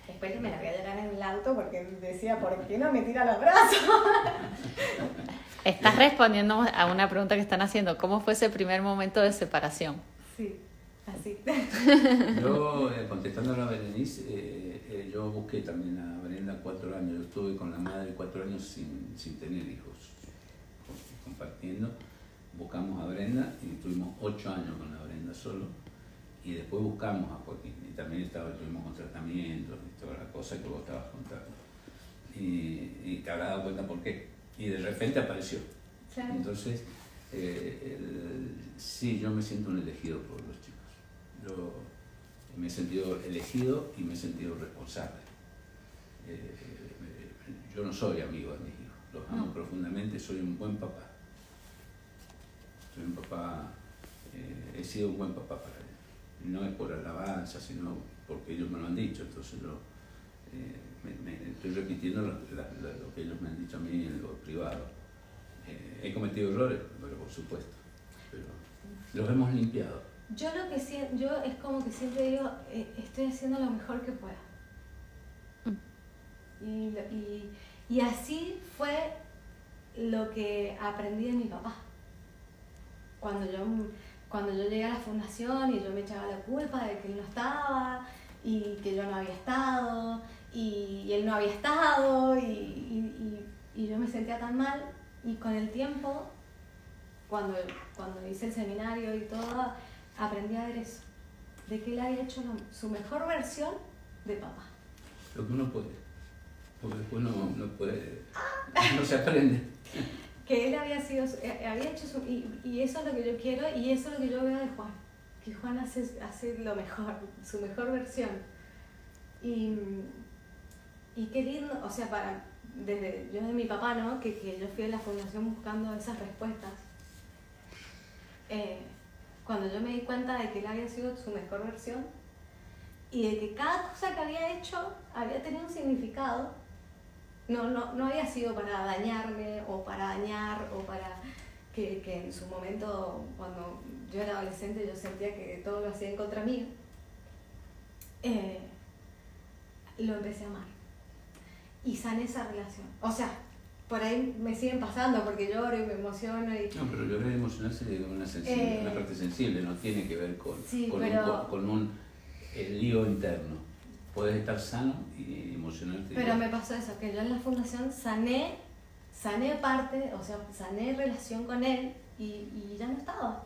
Después me la voy a llorar en el auto porque decía, ¿por qué no me tira los brazos? [LAUGHS] Estás respondiendo a una pregunta que están haciendo. ¿Cómo fue ese primer momento de separación? Sí. Así. [LAUGHS] [LAUGHS] Yo, eh, contestando a la Berenice, eh, eh, yo busqué también a Brenda cuatro años. Yo estuve con la madre cuatro años sin, sin tener hijos, compartiendo. Buscamos a Brenda y estuvimos ocho años con la Brenda solo. Y después buscamos a Joaquín. Y también estaba, estuvimos con tratamientos toda la cosa que vos estabas contando. Y, y te habrás dado cuenta por qué. Y de repente apareció. Claro. Entonces, eh, el- sí, yo me siento un elegido por los chicos. Yo me he sentido elegido y me he sentido responsable. Eh, eh, yo no soy amigo de mis hijos, los amo No. profundamente, soy un buen papá. Soy un papá, eh, he sido un buen papá para ellos. No es por alabanza, sino porque ellos me lo han dicho, entonces yo eh, me, me- estoy repitiendo lo, la- la- lo que ellos me han dicho a mí en lo privado. Eh, he cometido errores, pero por supuesto, pero los hemos limpiado. Yo lo que siento, yo es como que siempre digo, eh, estoy haciendo lo mejor que pueda. Y, lo- y, y así fue lo que aprendí de mi papá. Cuando yo, cuando yo llegué a la fundación y yo me echaba la culpa de que él no estaba y que yo no había estado y, y él no había estado y, y- yo me sentía tan mal y con el tiempo, cuando, cuando hice el seminario y todo, aprendí a ver eso, de que él había hecho su mejor versión de papá. Lo que uno puede, porque después no, no puede, no se aprende. [LAUGHS] que él había sido eh, había hecho su, y, y eso es lo que yo quiero y eso es lo que yo veo de Juan que Juan hace, hace lo mejor su mejor versión y, y qué lindo o sea para desde yo de mi papá no que, que yo fui a la fundación buscando esas respuestas eh, cuando yo me di cuenta de que él había sido su mejor versión y de que cada cosa que había hecho había tenido un significado no, no, no había sido para dañarme o para dañar o para que, que en su momento, cuando yo era adolescente, yo sentía que todo lo hacía en contra mío. Eh, lo empecé a amar y sané esa relación. O sea, por ahí me siguen pasando porque lloro y me emociono y No, pero llorar y emocionarse es una, sensible, Eh, una parte sensible, no tiene que ver con, sí, con, pero- un, con un eh, lío interno. Puedes estar sano y emocionarte. Pero me pasó eso, que yo en la fundación sané, sané parte, o sea, sané relación con él y, y ya no estaba.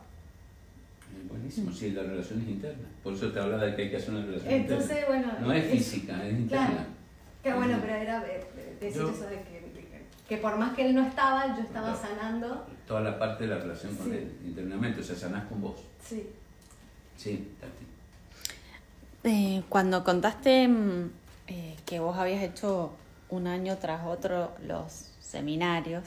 Eh, Buenísimo, sí, la relación es interna. Por eso te hablaba de que hay que hacer una relación Entonces, interna. bueno. No es es- física, es interna. Claro. Que bueno, pero era eh, eh, decir Yo- eso de que, que- por más que él no estaba, yo estaba sanando. Toda la parte de la relación con Sí. él, internamente, o sea, sanás con vos. Sí. Sí, Tati. Eh, cuando contaste mm, eh, que vos habías hecho un año tras otro los seminarios,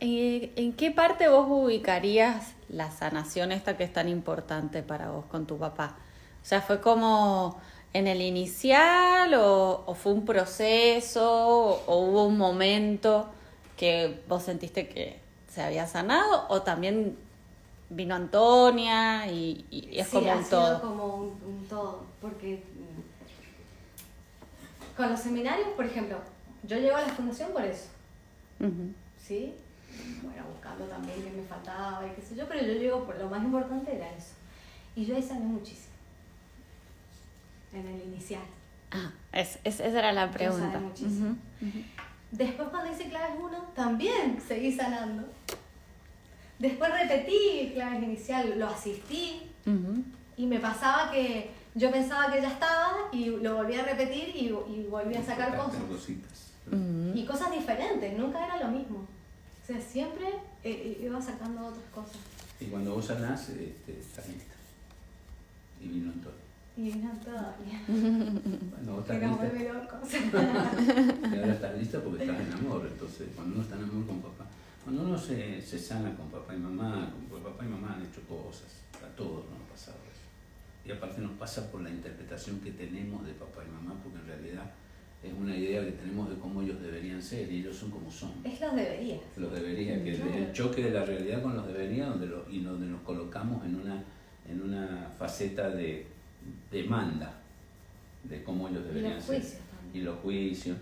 eh, ¿en qué parte vos ubicarías la sanación esta que es tan importante para vos con tu papá? O sea, ¿fue como en el inicial o, o fue un proceso o, o hubo un momento que vos sentiste que se había sanado o también vino Antonia y, y es Sí, como ha un sido todo? como un, un todo. Porque mm, con los seminarios, por ejemplo, yo llego a la fundación por eso. ¿sí? Bueno, buscando también qué me faltaba y qué sé yo, pero yo llego por lo más importante era eso. Y yo ahí sané muchísimo. En el inicial. Ah, es, es- esa era la pregunta. muchísimo. Ujú, Después cuando hice claves 1, también seguí sanando. Después repetí claves inicial, lo asistí ujú. y me pasaba que yo pensaba que ya estaba y lo volví a repetir y, y volví a sacar cosas. cositas. Y cosas diferentes, nunca era lo mismo. O sea, siempre eh, iba sacando otras cosas. Y cuando vos sanás, este, estás lista. Y vino Antonio. Y todo bien. Bueno, vos estás Que nos lista. vuelve locos. Y ahora estás lista porque estás en amor. Entonces, cuando uno está en amor con papá, cuando uno se, se sana con papá y mamá, con papá y mamá han hecho cosas. A todos nos ha pasado eso. Y aparte nos pasa por la interpretación que tenemos de papá y mamá, porque en realidad es una idea que tenemos de cómo ellos deberían ser y ellos son como son. Es los deberías. Los debería, que el- Claro. el choque de la realidad con los debería donde lo- y donde nos colocamos en una, en una faceta de demanda de cómo ellos deberían ser. Y los juicios.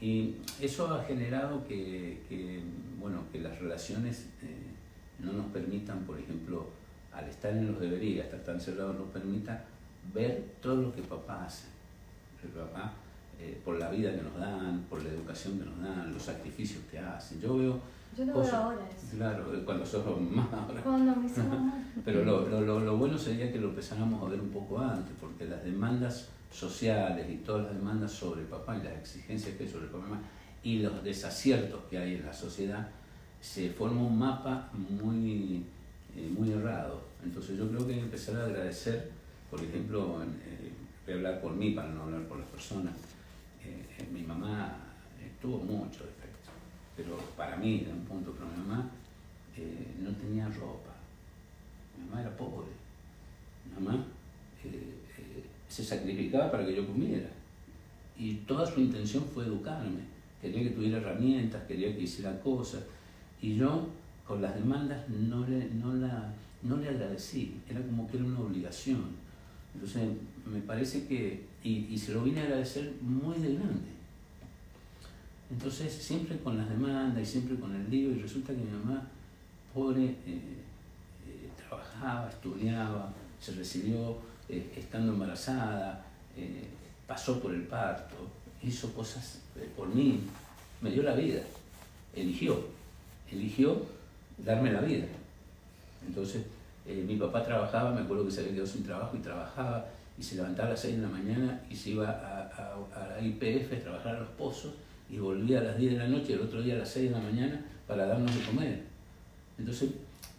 Y eso ha generado que, que, bueno, que las relaciones eh, no nos permitan, por ejemplo, al estar en los deberías, estar tan cerrado, nos permita ver todo lo que papá hace. El papá, eh, por la vida que nos dan, por la educación que nos dan, los sacrificios que hacen. Yo veo Yo lo veo ahora eso. Claro, cuando sos más ahora. Cuando me hizo mamá. [LAUGHS] Pero lo, lo, lo, bueno sería que lo empezáramos a ver un poco antes, porque las demandas sociales y todas las demandas sobre el papá y las exigencias que hay sobre el papá y los desaciertos que hay en la sociedad, se forma un mapa muy, eh, muy errado. Entonces yo creo que hay que empezar a agradecer, por ejemplo, en- eh, voy a hablar por mí para no hablar por las personas, eh, eh, mi mamá tuvo muchos defectos, pero para mí, de un punto, pero mi mamá eh, no tenía ropa. Mi mamá era pobre. Mi mamá eh, eh, se sacrificaba para que yo comiera. Y toda su intención fue educarme. Quería que tuviera herramientas, quería que hiciera cosas. Y yo, con las demandas, no le, no la, no le agradecí. Era como que era una obligación. Entonces, me parece que. Y, y se lo vine a agradecer muy de grande. Entonces, siempre con las demandas y siempre con el lío, y resulta que mi mamá, pobre, eh, eh, trabajaba, estudiaba, se recibió eh, estando embarazada, pasó por el parto, hizo cosas por mí, me dio la vida, eligió, eligió darme la vida. Entonces, mi papá trabajaba, me acuerdo que se había quedado sin trabajo y trabajaba y se levantaba a las 6 de la mañana y se iba a- a la IPF a trabajar a los pozos y volvía a las 10 de la noche el otro día a las 6 de la mañana para darnos de comer. Entonces,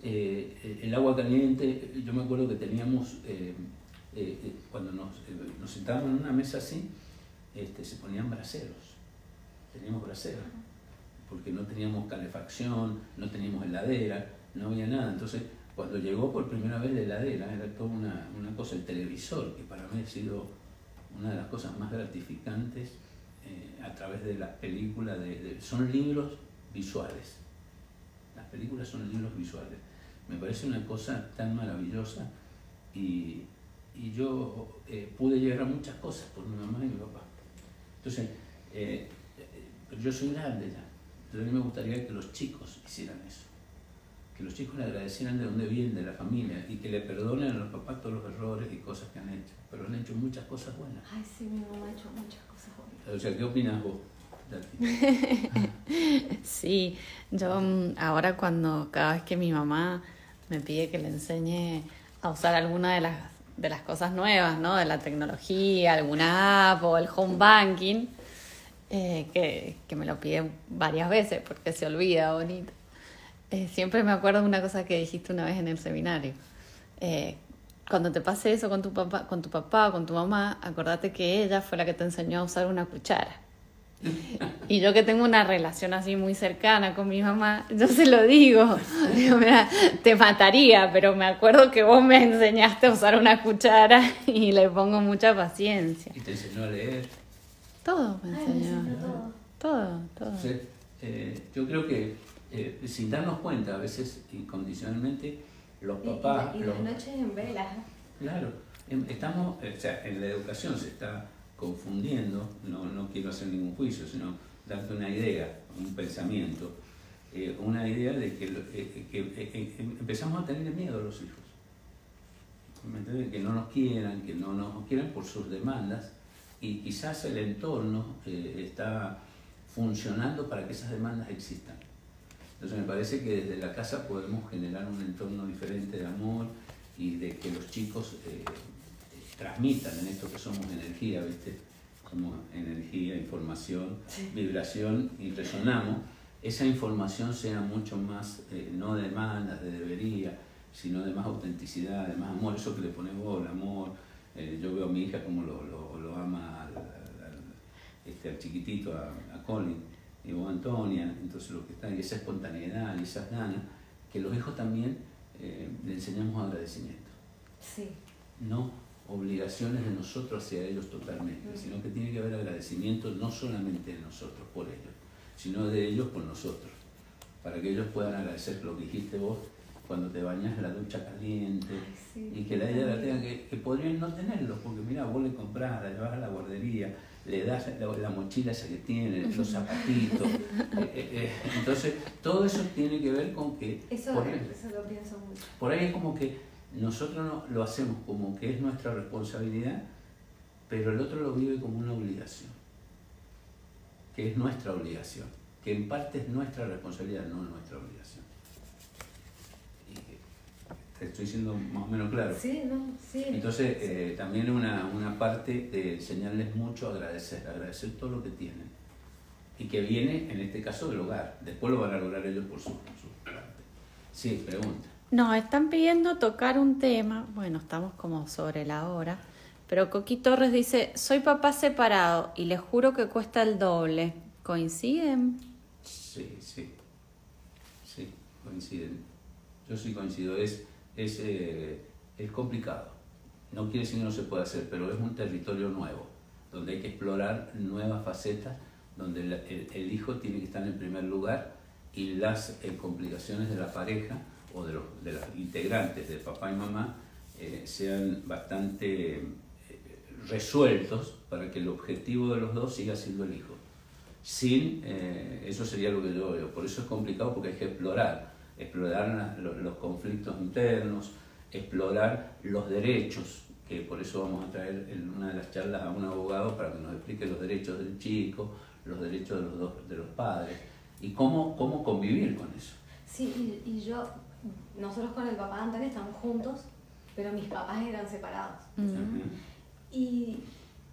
eh, el agua caliente, yo me acuerdo que teníamos, eh, eh, cuando nos, nos sentábamos en una mesa así, este, se ponían braseros, teníamos braseros, porque no teníamos calefacción, no teníamos heladera, no había nada. Entonces, cuando llegó por primera vez la heladera, era toda una, una cosa, el televisor, que para mí ha sido una de las cosas más gratificantes eh, a través de las películas, de, son libros visuales. Las películas son libros visuales. Me parece una cosa tan maravillosa y, y yo eh, pude llegar a muchas cosas por mi mamá y mi papá. Entonces, eh, yo soy grande ya. Entonces a mí me gustaría que los chicos hicieran eso. Que los chicos le agradecieran de dónde vienen, de la familia, le perdonen a los papás todos los errores y cosas que han hecho. Pero han hecho muchas cosas buenas. Ay, sí, mi mamá ha hecho muchas cosas bonitas. O sea, ¿qué opinas vos? [LAUGHS] Sí, yo mm, ahora cuando cada vez que mi mamá me pide que le enseñe a usar alguna de las, de las cosas nuevas, ¿no? De la tecnología, alguna app o el home banking, eh, que, que me lo pide varias veces porque se olvida bonito. Eh, siempre me acuerdo de una cosa que dijiste una vez en el seminario. Eh, cuando te pase eso con tu papá, con tu papá o con tu mamá, acordate que ella fue la que te enseñó a usar una cuchara. [LAUGHS] Y yo que tengo una relación así muy cercana con mi mamá, yo se lo digo. [LAUGHS] Digo, mira, te mataría, pero me acuerdo que vos me enseñaste a usar una cuchara y le pongo mucha paciencia. Y te enseñó a leer. Todo me Ay, me enseñó. enseñó todo. Todo, todo. Entonces, eh, yo creo que eh, sin darnos cuenta, a veces incondicionalmente, los Y, y papás... y los- las noches en vela. Claro, em- estamos, o sea, en la educación se está confundiendo, no, no quiero hacer ningún juicio, sino darte una idea, un pensamiento, eh, una idea de que, eh, que eh, em- empezamos a tener miedo a los hijos. ¿Me entiendes? Que no nos quieran, que no nos quieran por sus demandas y quizás el entorno está funcionando para que esas demandas existan. Entonces me parece que desde la casa podemos generar un entorno diferente de amor y de que los chicos eh, transmitan en esto que somos energía, ¿viste? Somos energía, información, vibración y resonamos. Esa información sea mucho más, eh, no de demandas, de debería, sino de más autenticidad, de más amor, eso que le pones vos, el amor. Eh, yo veo a mi hija como lo, lo, lo ama al, al- al- este, al chiquitito, a, a Colin, y vos Antonia, entonces lo que está, y esa espontaneidad y esas ganas, que los hijos también eh, le enseñamos agradecimiento, Sí. no obligaciones de nosotros hacia ellos totalmente, Mm. sino que tiene que haber agradecimiento no solamente de nosotros por ellos, sino de ellos por nosotros, para que ellos puedan agradecer lo que dijiste vos cuando te bañas en la ducha caliente, Ay, sí. y que la ella la tenga que, que podrían no tenerlo, porque mira, vos le compras, la llevas a la guardería, le das la, la mochila esa que tiene, los zapatitos. eh, eh, eh, entonces, todo eso tiene que ver con que Eso, por, eso lo pienso mucho. por ahí es como que nosotros no, lo hacemos como que es nuestra responsabilidad, pero el otro lo vive como una obligación, que es nuestra obligación, que en parte es nuestra responsabilidad, no nuestra obligación. Te estoy siendo más o menos claro. Sí, no, sí. Entonces, eh, también una, una parte de enseñarles mucho a agradecer, agradecer todo lo que tienen. Y que viene, en este caso, del hogar. Después lo van a lograr ellos por su, su parte. Sí, pregunta. Nos están pidiendo tocar un tema, bueno, estamos como sobre la hora, pero Coqui Torres dice, soy papá separado y les juro que cuesta el doble. ¿Coinciden? Sí, sí. Sí, coinciden. Yo sí coincido. Es, es, eh, es complicado. No quiere decir que no se pueda hacer, pero es un territorio nuevo, donde hay que explorar nuevas facetas, donde el, hijo tiene que estar en primer lugar y las eh, complicaciones de la pareja o de los, de los integrantes de papá y mamá eh, sean bastante eh, resueltos para que el objetivo de los dos siga siendo el hijo sin, eso sería lo que yo veo. Por eso es complicado porque hay que explorar, explorar los conflictos internos, explorar los derechos, que por eso vamos a traer en una de las charlas a un abogado para que nos explique los derechos del chico, los derechos de los, dos, de los padres y cómo, cómo convivir con eso. Sí, y, y yo, nosotros con el papá de Antonio estamos juntos, pero mis papás eran separados. Mm. Ujú. Y,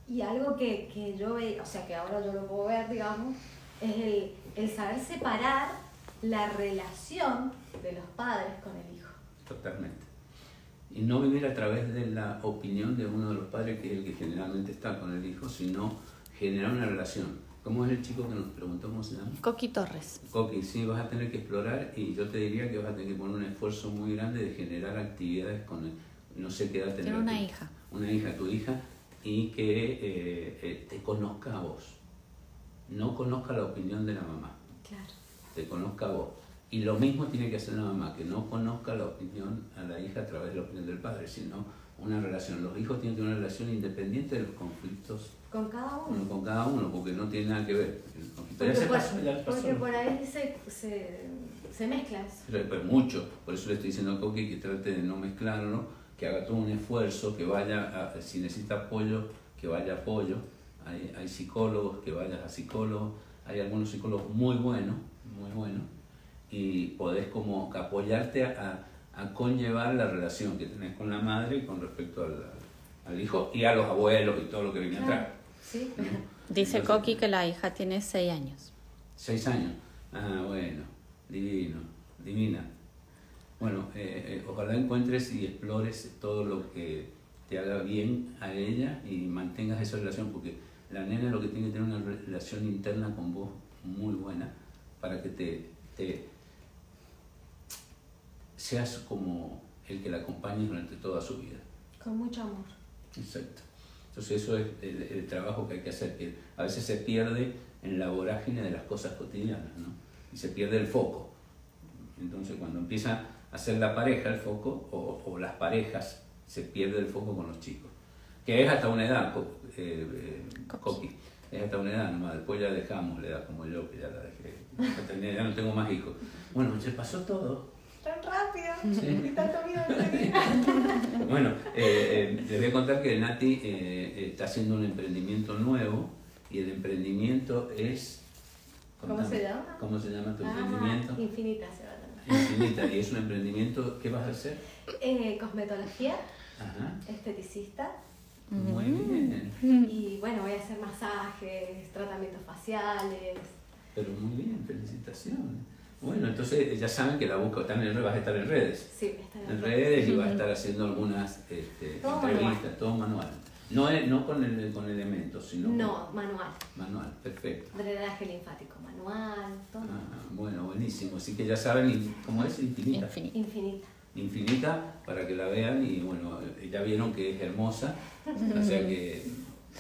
y algo que, que yo veía, o sea, que ahora yo lo puedo ver, digamos, es el, el saber separar la relación de los padres con el hijo. Totalmente. Y no vivir a través de la opinión de uno de los padres, que es el que generalmente está con el hijo, sino generar una relación. ¿Cómo es el chico que nos preguntó cómo se llama? Coqui Torres. Coqui, sí, vas a tener que explorar y yo te diría que vas a tener que poner un esfuerzo muy grande de generar actividades con el, no sé qué edad Tiene tendrá una tu- hija. Una hija, tu hija, y que eh, eh, te conozca a vos. No conozca la opinión de la mamá Claro. Te conozca a vos. Y lo mismo tiene que hacer la mamá, que no conozca la opinión a la hija a través de la opinión del padre, sino una relación. Los hijos tienen que tener una relación independiente de los conflictos Con cada uno. uno con cada uno, porque no tiene nada que ver. El conflicto ya Porque se por, pasó, porque por ahí se, se, se mezcla eso. Pero, pero mucho, por eso le estoy diciendo a Coqui que trate de no mezclarlo, que haga todo un esfuerzo, que vaya, a- si necesita apoyo, que vaya apoyo. Hay, hay psicólogos, que vayas a psicólogos, hay algunos psicólogos muy buenos, muy buenos, y podés como que apoyarte a, a conllevar la relación que tenés con la madre con respecto al, al hijo y a los abuelos y todo lo que viene Claro. atrás. Sí. ¿no? Dice Entonces, Coqui que la hija tiene seis años. Seis años. Ah, bueno, divino, divina. Bueno, eh, eh, ojalá encuentres y explores todo lo que te haga bien a ella y mantengas esa relación, porque la nena lo que tiene que tener una relación interna con vos muy buena para que te, te seas como el que la acompañe durante toda su vida. Con mucho amor. Exacto. Entonces eso es el, el trabajo que hay que hacer, que a veces se pierde en la vorágine de las cosas cotidianas, ¿no? Y se pierde el foco. Entonces cuando empieza a ser la pareja el foco, o, o las parejas, se pierde el foco con los chicos. Que es hasta una edad, eh, eh, Coqui. Es hasta una edad nomás, después ya dejamos la edad como yo, que ya la dejé. Ya no tengo más hijos. Bueno, se pasó todo. Tan rápido. Sí. Y tanto miedo. [LAUGHS] Bueno, eh, eh, les voy a contar que Nati eh, eh, está haciendo un emprendimiento nuevo y el emprendimiento es... ¿Cómo se llama? ¿Cómo se llama tu Ah, emprendimiento? infinita se va a llamar. Infinita. Y es un emprendimiento, ¿qué vas a hacer? Eh, cosmetología, Ajá, esteticista. muy bien, Y bueno, voy a hacer masajes, tratamientos faciales. Pero muy bien, felicitaciones. Bueno, entonces ya saben que la busca, están en, vas a estar en redes. Sí, está En bien. redes y vas a estar haciendo algunas este, Todo entrevistas, manual. todo manual. No, es- no con, el, con elementos, sino con- No, manual. manual, perfecto. Drenaje linfático manual, todo. Ah, bueno, buenísimo. Así que ya saben, ¿cómo es? Infinita. Infinita. Infinita para que la vean y bueno, ya vieron que es hermosa. O sea que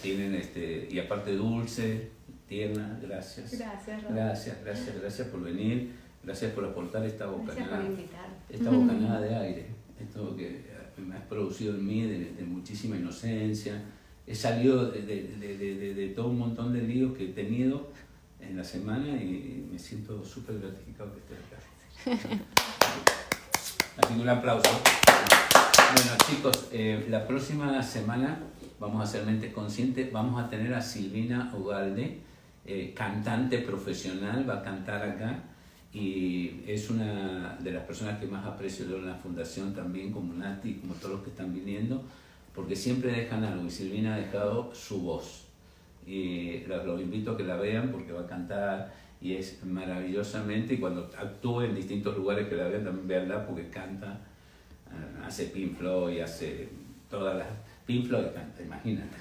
tienen este, y aparte dulce, tierna, gracias. Gracias, Rob. Gracias, gracias, gracias por venir, gracias por aportar esta bocanada, esta bocanada de aire, esto que me has producido en mí de, de muchísima inocencia. He salido de, de- de- todo un montón de líos que he tenido en la semana y me siento súper gratificado que estés acá. [LAUGHS] Así que un aplauso. Bueno, chicos, eh, la próxima semana vamos a hacer Mentes Conscientes. Vamos a tener a Silvina Ugalde, eh, cantante profesional, va a cantar acá. Y es una de las personas que más aprecio yo en la fundación también, como Nati, como todos los que están viniendo, porque siempre dejan algo. Y Silvina ha dejado su voz. Y los invito a que la vean porque va a cantar y es maravillosamente. Y cuando actúe en distintos lugares que la vean, también veanla porque canta Ah, hace Pink Floyd, hace todas las... Pink Floyd canta, imagínate.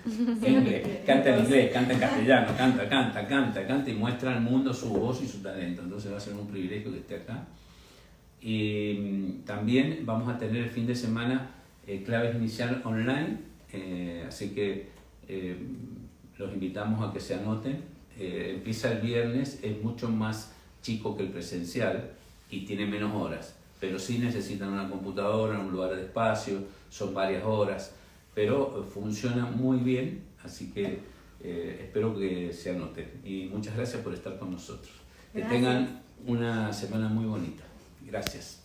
canta en inglés, canta en castellano, canta, canta, canta, canta y muestra al mundo su voz y su talento. Entonces va a ser un privilegio que esté acá. Y mm, también vamos a tener el fin de semana eh, claves inicial online, eh, así que eh, los invitamos a que se anoten. empieza el viernes, es mucho más chico que el presencial y tiene menos horas pero sí necesitan una computadora, un lugar de espacio, son varias horas, pero funciona muy bien, así que eh, espero que se anoten. Y muchas gracias por estar con nosotros. Que tengan una semana muy bonita. Gracias.